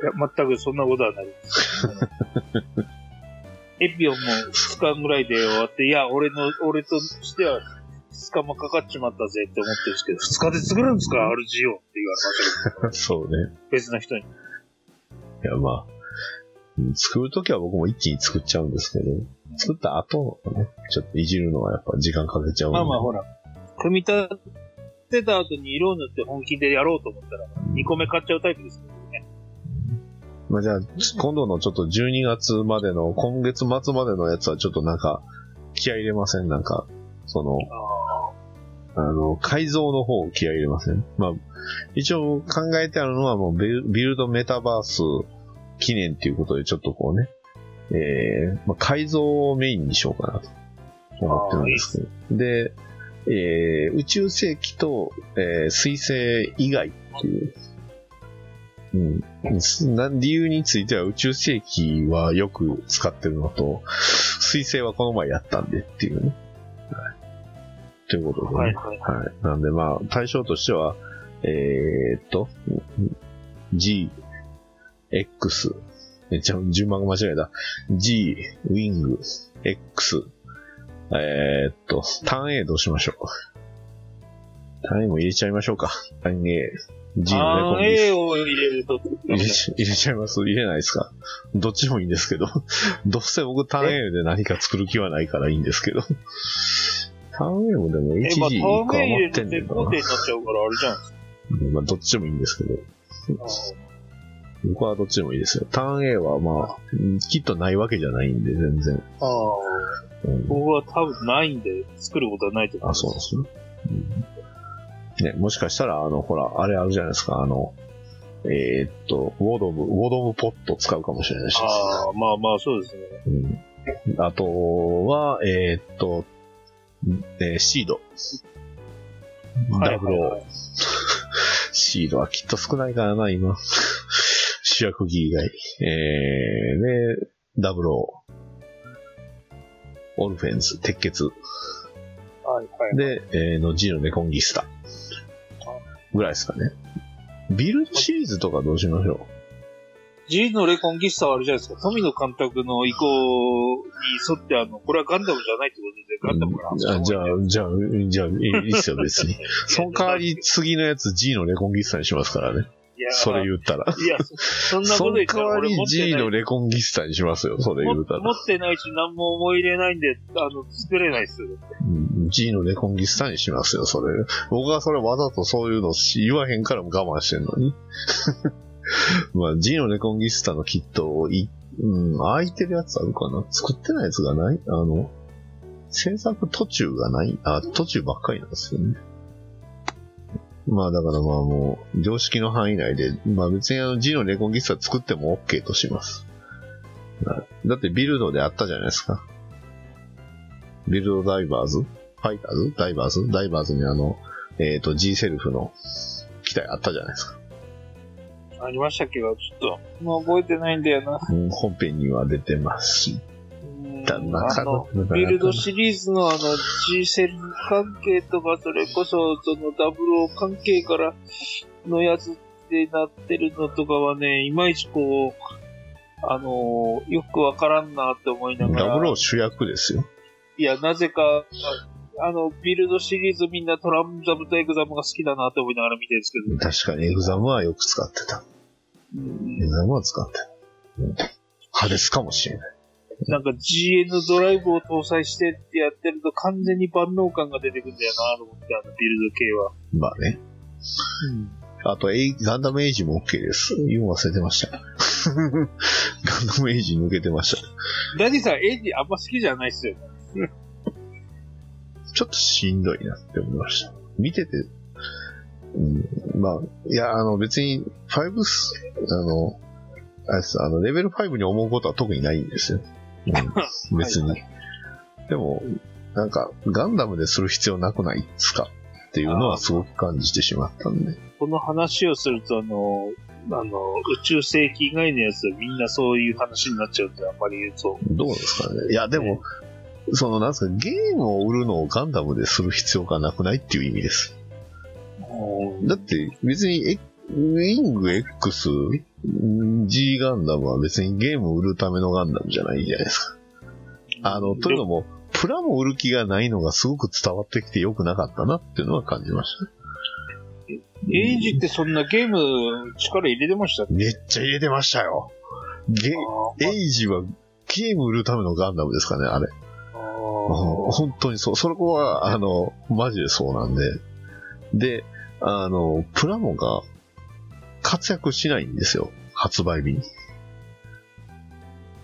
いや、全くそんなことはないです。エピオンも2日ぐらいで終わって、いや、俺の、俺としては2日もかかっちまったぜって思ってるんですけど、2日で作るんですか ?RGO って言われましたけど、そうね。別の人に。いや、まあ、うん作るときは僕も一気に作っちゃうんですけど、作った後のね、ちょっといじるのはやっぱ時間かけちゃうんで。まあまあほら、組み立てた後に色を塗って本気でやろうと思ったら、2個目買っちゃうタイプですけどね。まあじゃあ、今度のちょっと12月までの、今月末までのやつはちょっとなんか、気合い入れません？なんか、その、ああの、改造の方を気合い入れません？まあ、一応考えてあるのはもうビルビルドメタバース記念っていうことでちょっとこうね、えーまあ、改造をメインにしようかなと思ってるんですけど。で、えー宇宙世紀と、えー水星以外っていう、うんすな。理由については宇宙世紀はよく使ってるのと、水星はこの前やったんでっていうね。はい。ということでね。はいはい。はい。なんでまあ、対象としては、えーっと、G、X、え、じゃ、順番が間違えた。G、ウィング、X、えーっと、ターン A どうしましょう？ターン A も入れちゃいましょうか。ターン A、G のあーね、A を入れると、入れち入れちゃいます？入れないですか？どっちもいいんですけど。どうせ僕ターン A で何か作る気はないからいいんですけど。ターン A もでも HG ターかン A 入れると余ってんねんな絶好点になっちゃうから、あれじゃんまあ、どっちでもいいんですけど。僕はどっちでもいいですよ。ターン A はまあ、うんきっとないわけじゃないんで、全然。ああ。うん、僕は多分ないんで、作ることはないと思いあ、ます。そうですね。うん、ね、もしかしたら、あの、ほら、あれあるじゃないですか、あの、えーっと、ウォードム、ウォードムポット使うかもしれないし。ああ、まあまあ、そうですね。うん、あとは、えーっと、えーシード。ダブー。シードはきっと少ないからな、今。主役機以外。えー、で、ダブルオー。オルフェンズ、鉄血。はいはい。で、えー、の G のネコンギスタ。ぐらいですかね。ビルドシリーズとかどうしましょ G のレコンギスタはあるじゃないですか。富野監督の意向に沿って、あの、これはガンダムじゃないってことで、ガンダムからうあじゃあ、じゃあ、じゃあ、いいいいっすよ、別に。その代わり次のやつ G のレコンギスタにしますからね。それ言ったら。いや、そそんなこそのと言ったら代わり俺持って G ないのレコンギスタにしますよ、それ言うたら。も持ってないし、何も思い入れないんで、あの、作れないっすよ。うん G のレコンギスタにしますよ、それ。僕はそれわざとそういうの言わへんからも我慢してんのに。まあ、G のレコンギスタのキットをい、うん、空いてるやつあるかな？作ってないやつがない？あの、制作途中がない？あ、途中ばっかりなんですよね。まあだからまあもう、常識の範囲内で、まあ別にあの G のレコンギスタ作っても OK とします。だだってビルドであったじゃないですか。ビルドダイバーズ？ファイターズ？ダイバーズ？ダイバーズにあの、えっ、と G セルフの機体あったじゃないですか。ありましたけ？ど、ちょっと、もう覚えてないんだよな。うん本編には出てますし。あの、ビルドシリーズのあの G セル関係とか、それこそそのダブル関係からのやつでなってるのとかはね、いまいちこう、あのよくわからんなって思いながら。ダブル主役ですよ。いや、なぜか、ああの、ビルドシリーズみんなトランザムとエグザムが好きだなって思いながら見てるんですけど。確かにエグザムはよく使ってた。うんエグザムは使ってた。うん派ですかもしれない。なんか GN ドライブを搭載してってやってると完全に万能感が出てくるんだよなと思って、あのビルド系は。まあね。あと、エイガンダムエイジも OK です。言うの忘れてました。ガンダムエイジ抜けてました。ダディさん、エイジあんま好きじゃないっすよね。ちょっとしんどいなって思いました。見てて、うん、まあ、いや、あの別に、5ス、あの、あれです、あの、レベル5に思うことは特にないんですよ。うん、別に。はいでも、なんか、ガンダムでする必要なくないですか？っていうのはすごく感じてしまったんで。この話をすると、あの、あの、宇宙世紀以外のやつはみんなそういう話になっちゃうんで、あんまり言うと。どうですかね？いや、でも、その、なんですか、ゲームを売るのをガンダムでする必要がなくないっていう意味です。だって、別に、えウィング X、G ガンダムは別にゲームを売るためのガンダムじゃないじゃないですか。あの、というのも、プラも売る気がないのがすごく伝わってきてよくなかったなっていうのは感じました。エイジってそんなゲーム力入れてましためっちゃ入れてましたよ。ゲエイジはゲーム売るためのガンダムですかね、あれ。あうん本当にそう。そこは、あの、マジでそうなんで。で、あの、プラモが活躍しないんですよ。発売日に。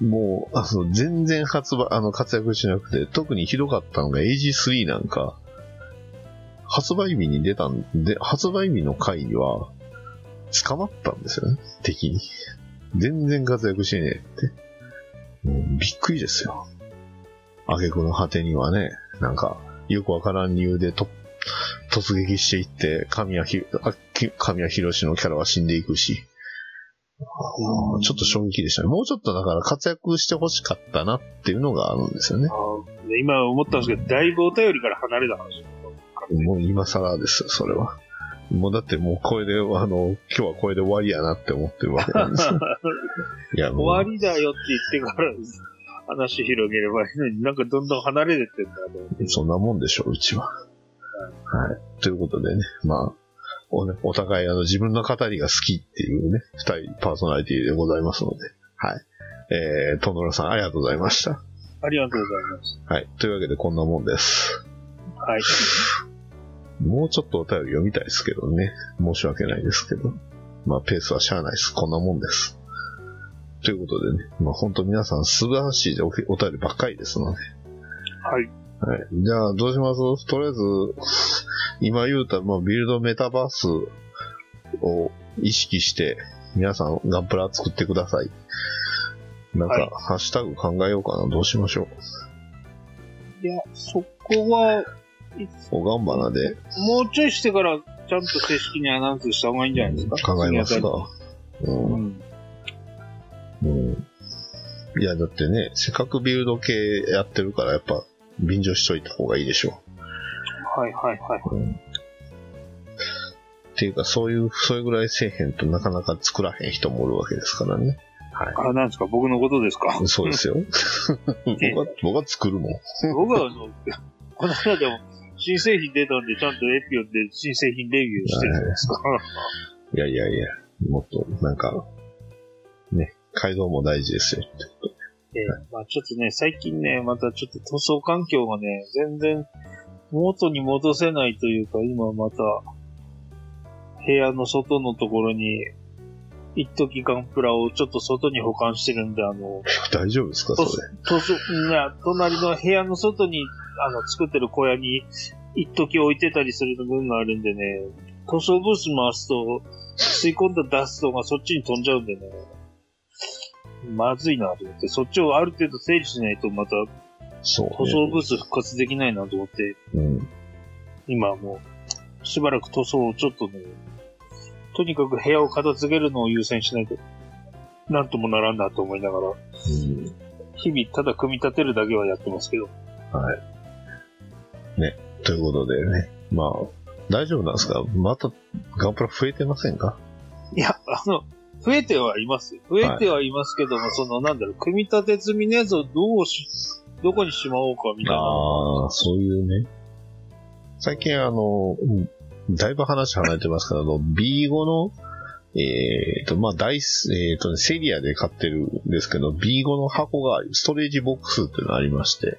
もう、あの、全然発売、あの、活躍しなくて、特にひどかったのが AG3 なんか、発売日に出たんで、発売日の回には、捕まったんですよね、敵に。全然活躍しねえって。もうびっくりですよ。挙句の果てにはね、なんか、よくわからん理由で突撃していって、神谷ひ神谷博士のキャラは死んでいくし、ちょっと衝撃でしたね。もうちょっとだから活躍してほしかったなっていうのがあるんですよね。今思ったんですけど、だいぶお便りから離れた話。もう今更ですよ、それは。もうだってもうこれで、あの、今日はこれで終わりやなって思ってるわけなんですよ。いや、終わりだよって言ってから話広げればいいのに、なんかどんどん離れてってんだと。そんなもんでしょう、うちは。はい。ということでね、まあ、おね、お互いあの自分の語りが好きっていうね、二人パーソナリティでございますので、はい。えー、トノラさんありがとうございました。ありがとうございます。はい。というわけでこんなもんです。はい。もうちょっとお便り読みたいですけどね。申し訳ないですけど。まあ、ペースはしゃあないです。こんなもんです。ということでね、まあ本当皆さん素晴らしいおお便りばっかりですので、はい。はい。じゃあ、どうします？とりあえず、今言うた、まあ、ビルドメタバースを意識して、皆さんガンプラ作ってください。なんか、はいハッシュタグ考えようかな。どうしましょう？いや、そこは、おがんばなでもうちょいしてから、ちゃんと正式にアナウンスした方がいいんじゃないですか？考えますか。う。うんん。うん。いや、だってね、せっかくビルド系やってるから、やっぱ、便乗しといた方がいいでしょはいはいはい。う。うん。っていうか、そういう、それぐらいせえへんとなかなか作らへん人もおるわけですからね。はい。あ、なんですか？僕のことですか？そうですよ。僕は、僕は作るもん。僕は、あの、この間でも、新製品出たんで、ちゃんとエピオンで新製品レビューしてるじゃないですか。いやいやいや、もっと、なんか、ね、改造も大事ですよ。ええまあちょっとね、最近ね、またちょっと塗装環境がね、全然元に戻せないというか、今また、部屋の外のところに、一時ガンプラをちょっと外に保管してるんで、あの、大丈夫ですか、それ？塗装、いや、隣の部屋の外に、あの、作ってる小屋に、一時置いてたりする部分があるんでね、塗装ブース回すと、吸い込んだダストがそっちに飛んじゃうんでね。まずいなと思って、そっちをある程度整理しないとまたそう、ね。塗装ブース復活できないなと思って、うん。今はもう、しばらく塗装をちょっとね、とにかく部屋を片付けるのを優先しないと、なんともならんなと思いながら、うん日々ただ組み立てるだけはやってますけど。はい。ね。ということでね。まあ、大丈夫なんですか？またガンプラ増えてませんか？いや、あの、増えてはいますよ。増えてはいますけども、その、なんだろう、組み立て済みのやつをどうし、どこにしまおうかみたいな。ああ、そういうね。最近あの、うんだいぶ話離れてますから、あの、B5 の、えっ、と、まあ、ダイス、えっ、とね、セリアで買ってるんですけど、B5 の箱が、ストレージボックスっていうのがありまして、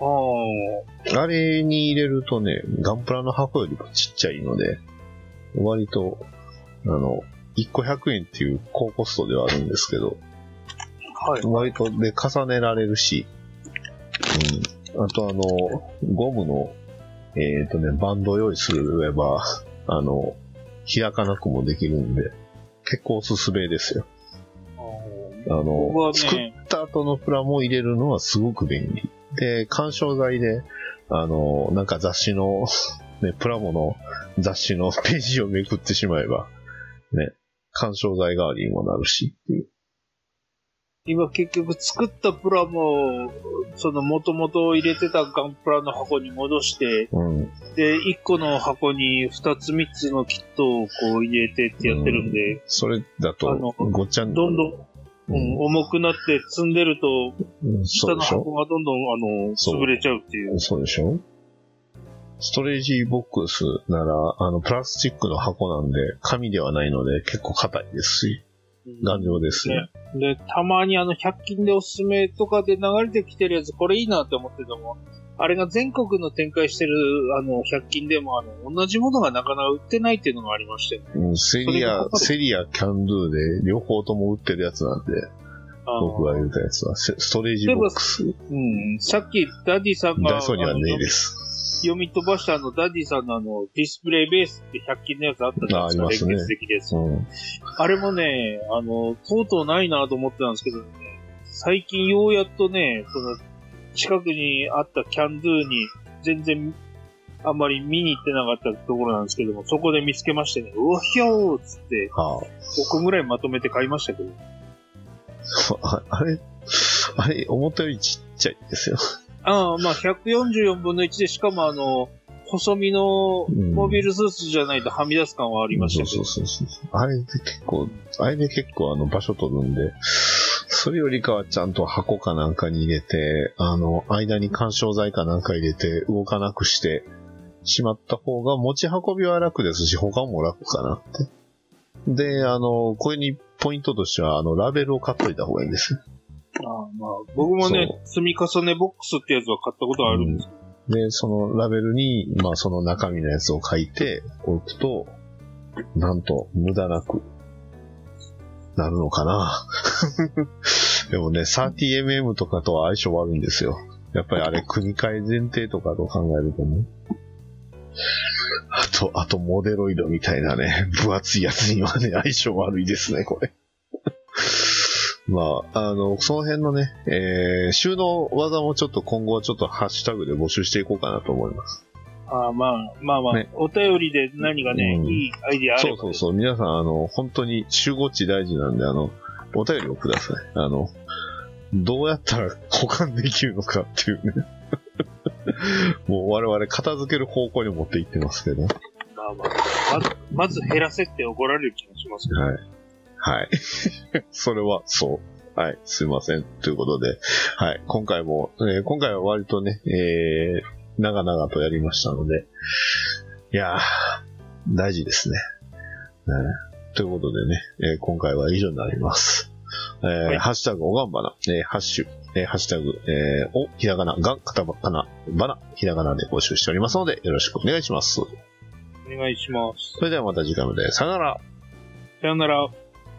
ああれに入れるとね、ガンプラの箱よりもちっちゃいので、割と、あの、1個100円っていう高コストではあるんですけど、あ、はい。割とで重ねられるし、うん。あとあの、ゴムの、えっ、とね、バンドを用意すれば、あの、開かなくもできるんで、結構おすすめですよ。あの、僕は作っね、た後のプラモを入れるのはすごく便利。で、干渉剤で、あの、なんか雑誌の、ね、プラモの雑誌のページをめくってしまえば、ね、干渉剤代わりにもなるしっていう。今結局作ったプラも、その元々入れてたガンプラの箱に戻して、うん。で、1個の箱に2つ3つのキットをこう入れてってやってるんで、それだとごっちゃん、どんどん、うん、重くなって積んでると、うん下の箱がどんどん、あの、潰れちゃうっていう。そうでしょストレージボックスなら、あの、プラスチックの箱なんで、紙ではないので、結構硬いですし、頑丈ですね。で、たまにあの、100均でおすすめとかで流れてきてるやつ、これいいなって思ってても、あれが全国の展開してる、あの、100均でも、あの、同じものがなかなか売ってないっていうのがありまして、ね。うんセリア、セリア、キャンドゥで、両方とも売ってるやつなんで、僕が言ったやつは、セストレージボックス、うん、さっきダディさんが、ダイソーにはねえです。読み飛ばしたあの、ダディさんのあの、ディスプレイベースって100均のやつあったじゃないですか、連結できるやつ。うん。あれもね、あの、とうとうないなと思ってたんですけどね、最近ようやっとね、その、近くにあったキャンドゥに、全然、あんまり見に行ってなかったところなんですけども、そこで見つけましてね、うわひょーっつって、は5個ぐらいまとめて買いましたけど、あ、あれ、あれ、思ったよりちっちゃいですよ。ああ、まあ、144分の1で、しかもあの、細身のうんモビルスーツじゃないとはみ出す感はありましたけど、そうそうそうそう。あれで結構、あれで結構あの場所取るんで、それよりかはちゃんと箱かなんかに入れて、あの、間に干渉剤かなんか入れて動かなくしてしまった方が持ち運びは楽ですし、他も楽かなって。で、あの、これにポイントとしては、あの、ラベルを買っといた方がいいんです。ああまあ、僕もね、積み重ねボックスってやつは買ったことあるんですけど、で、そのラベルに、まあその中身のやつを書いておくと、なんと無駄なくなるのかな。でもね、30mm とかとは相性悪いんですよ。やっぱりあれ組み替え前提とかと考えるとね。あと、あとモデロイドみたいなね、分厚いやつにはね、相性悪いですね、これ。まあ、あの、その辺のね、えー、収納技もちょっと今後はちょっとハッシュタグで募集していこうかなと思います。ああまあ、まあまあ、ねお便りで何かね、うんいいアイディアあれば、そうそうそう。皆さん、あの、本当に集合値大事なんで、あの、お便りをください。あの、どうやったら保管できるのかっていうね。もう我々片付ける方向に持っていってますけど。まあまあ、まず、まず減らせって怒られる気がしますけど、はい。はい。それはそう。はい。すいません。ということで、はい。今回も、えー今回は割とね、えー、長々とやりましたので、いやー、大事ですね。ねということでね、えー今回は以上になります。えーいハッシュタグおがんばな、えーハッシュ、えーハッシュタグ、えーお、ひらがな、がん、カタカナ、ばな、ひらがなで募集しておりますので、よろしくお願いします。お願いします。それではまた次回まで、さよなら。さよなら。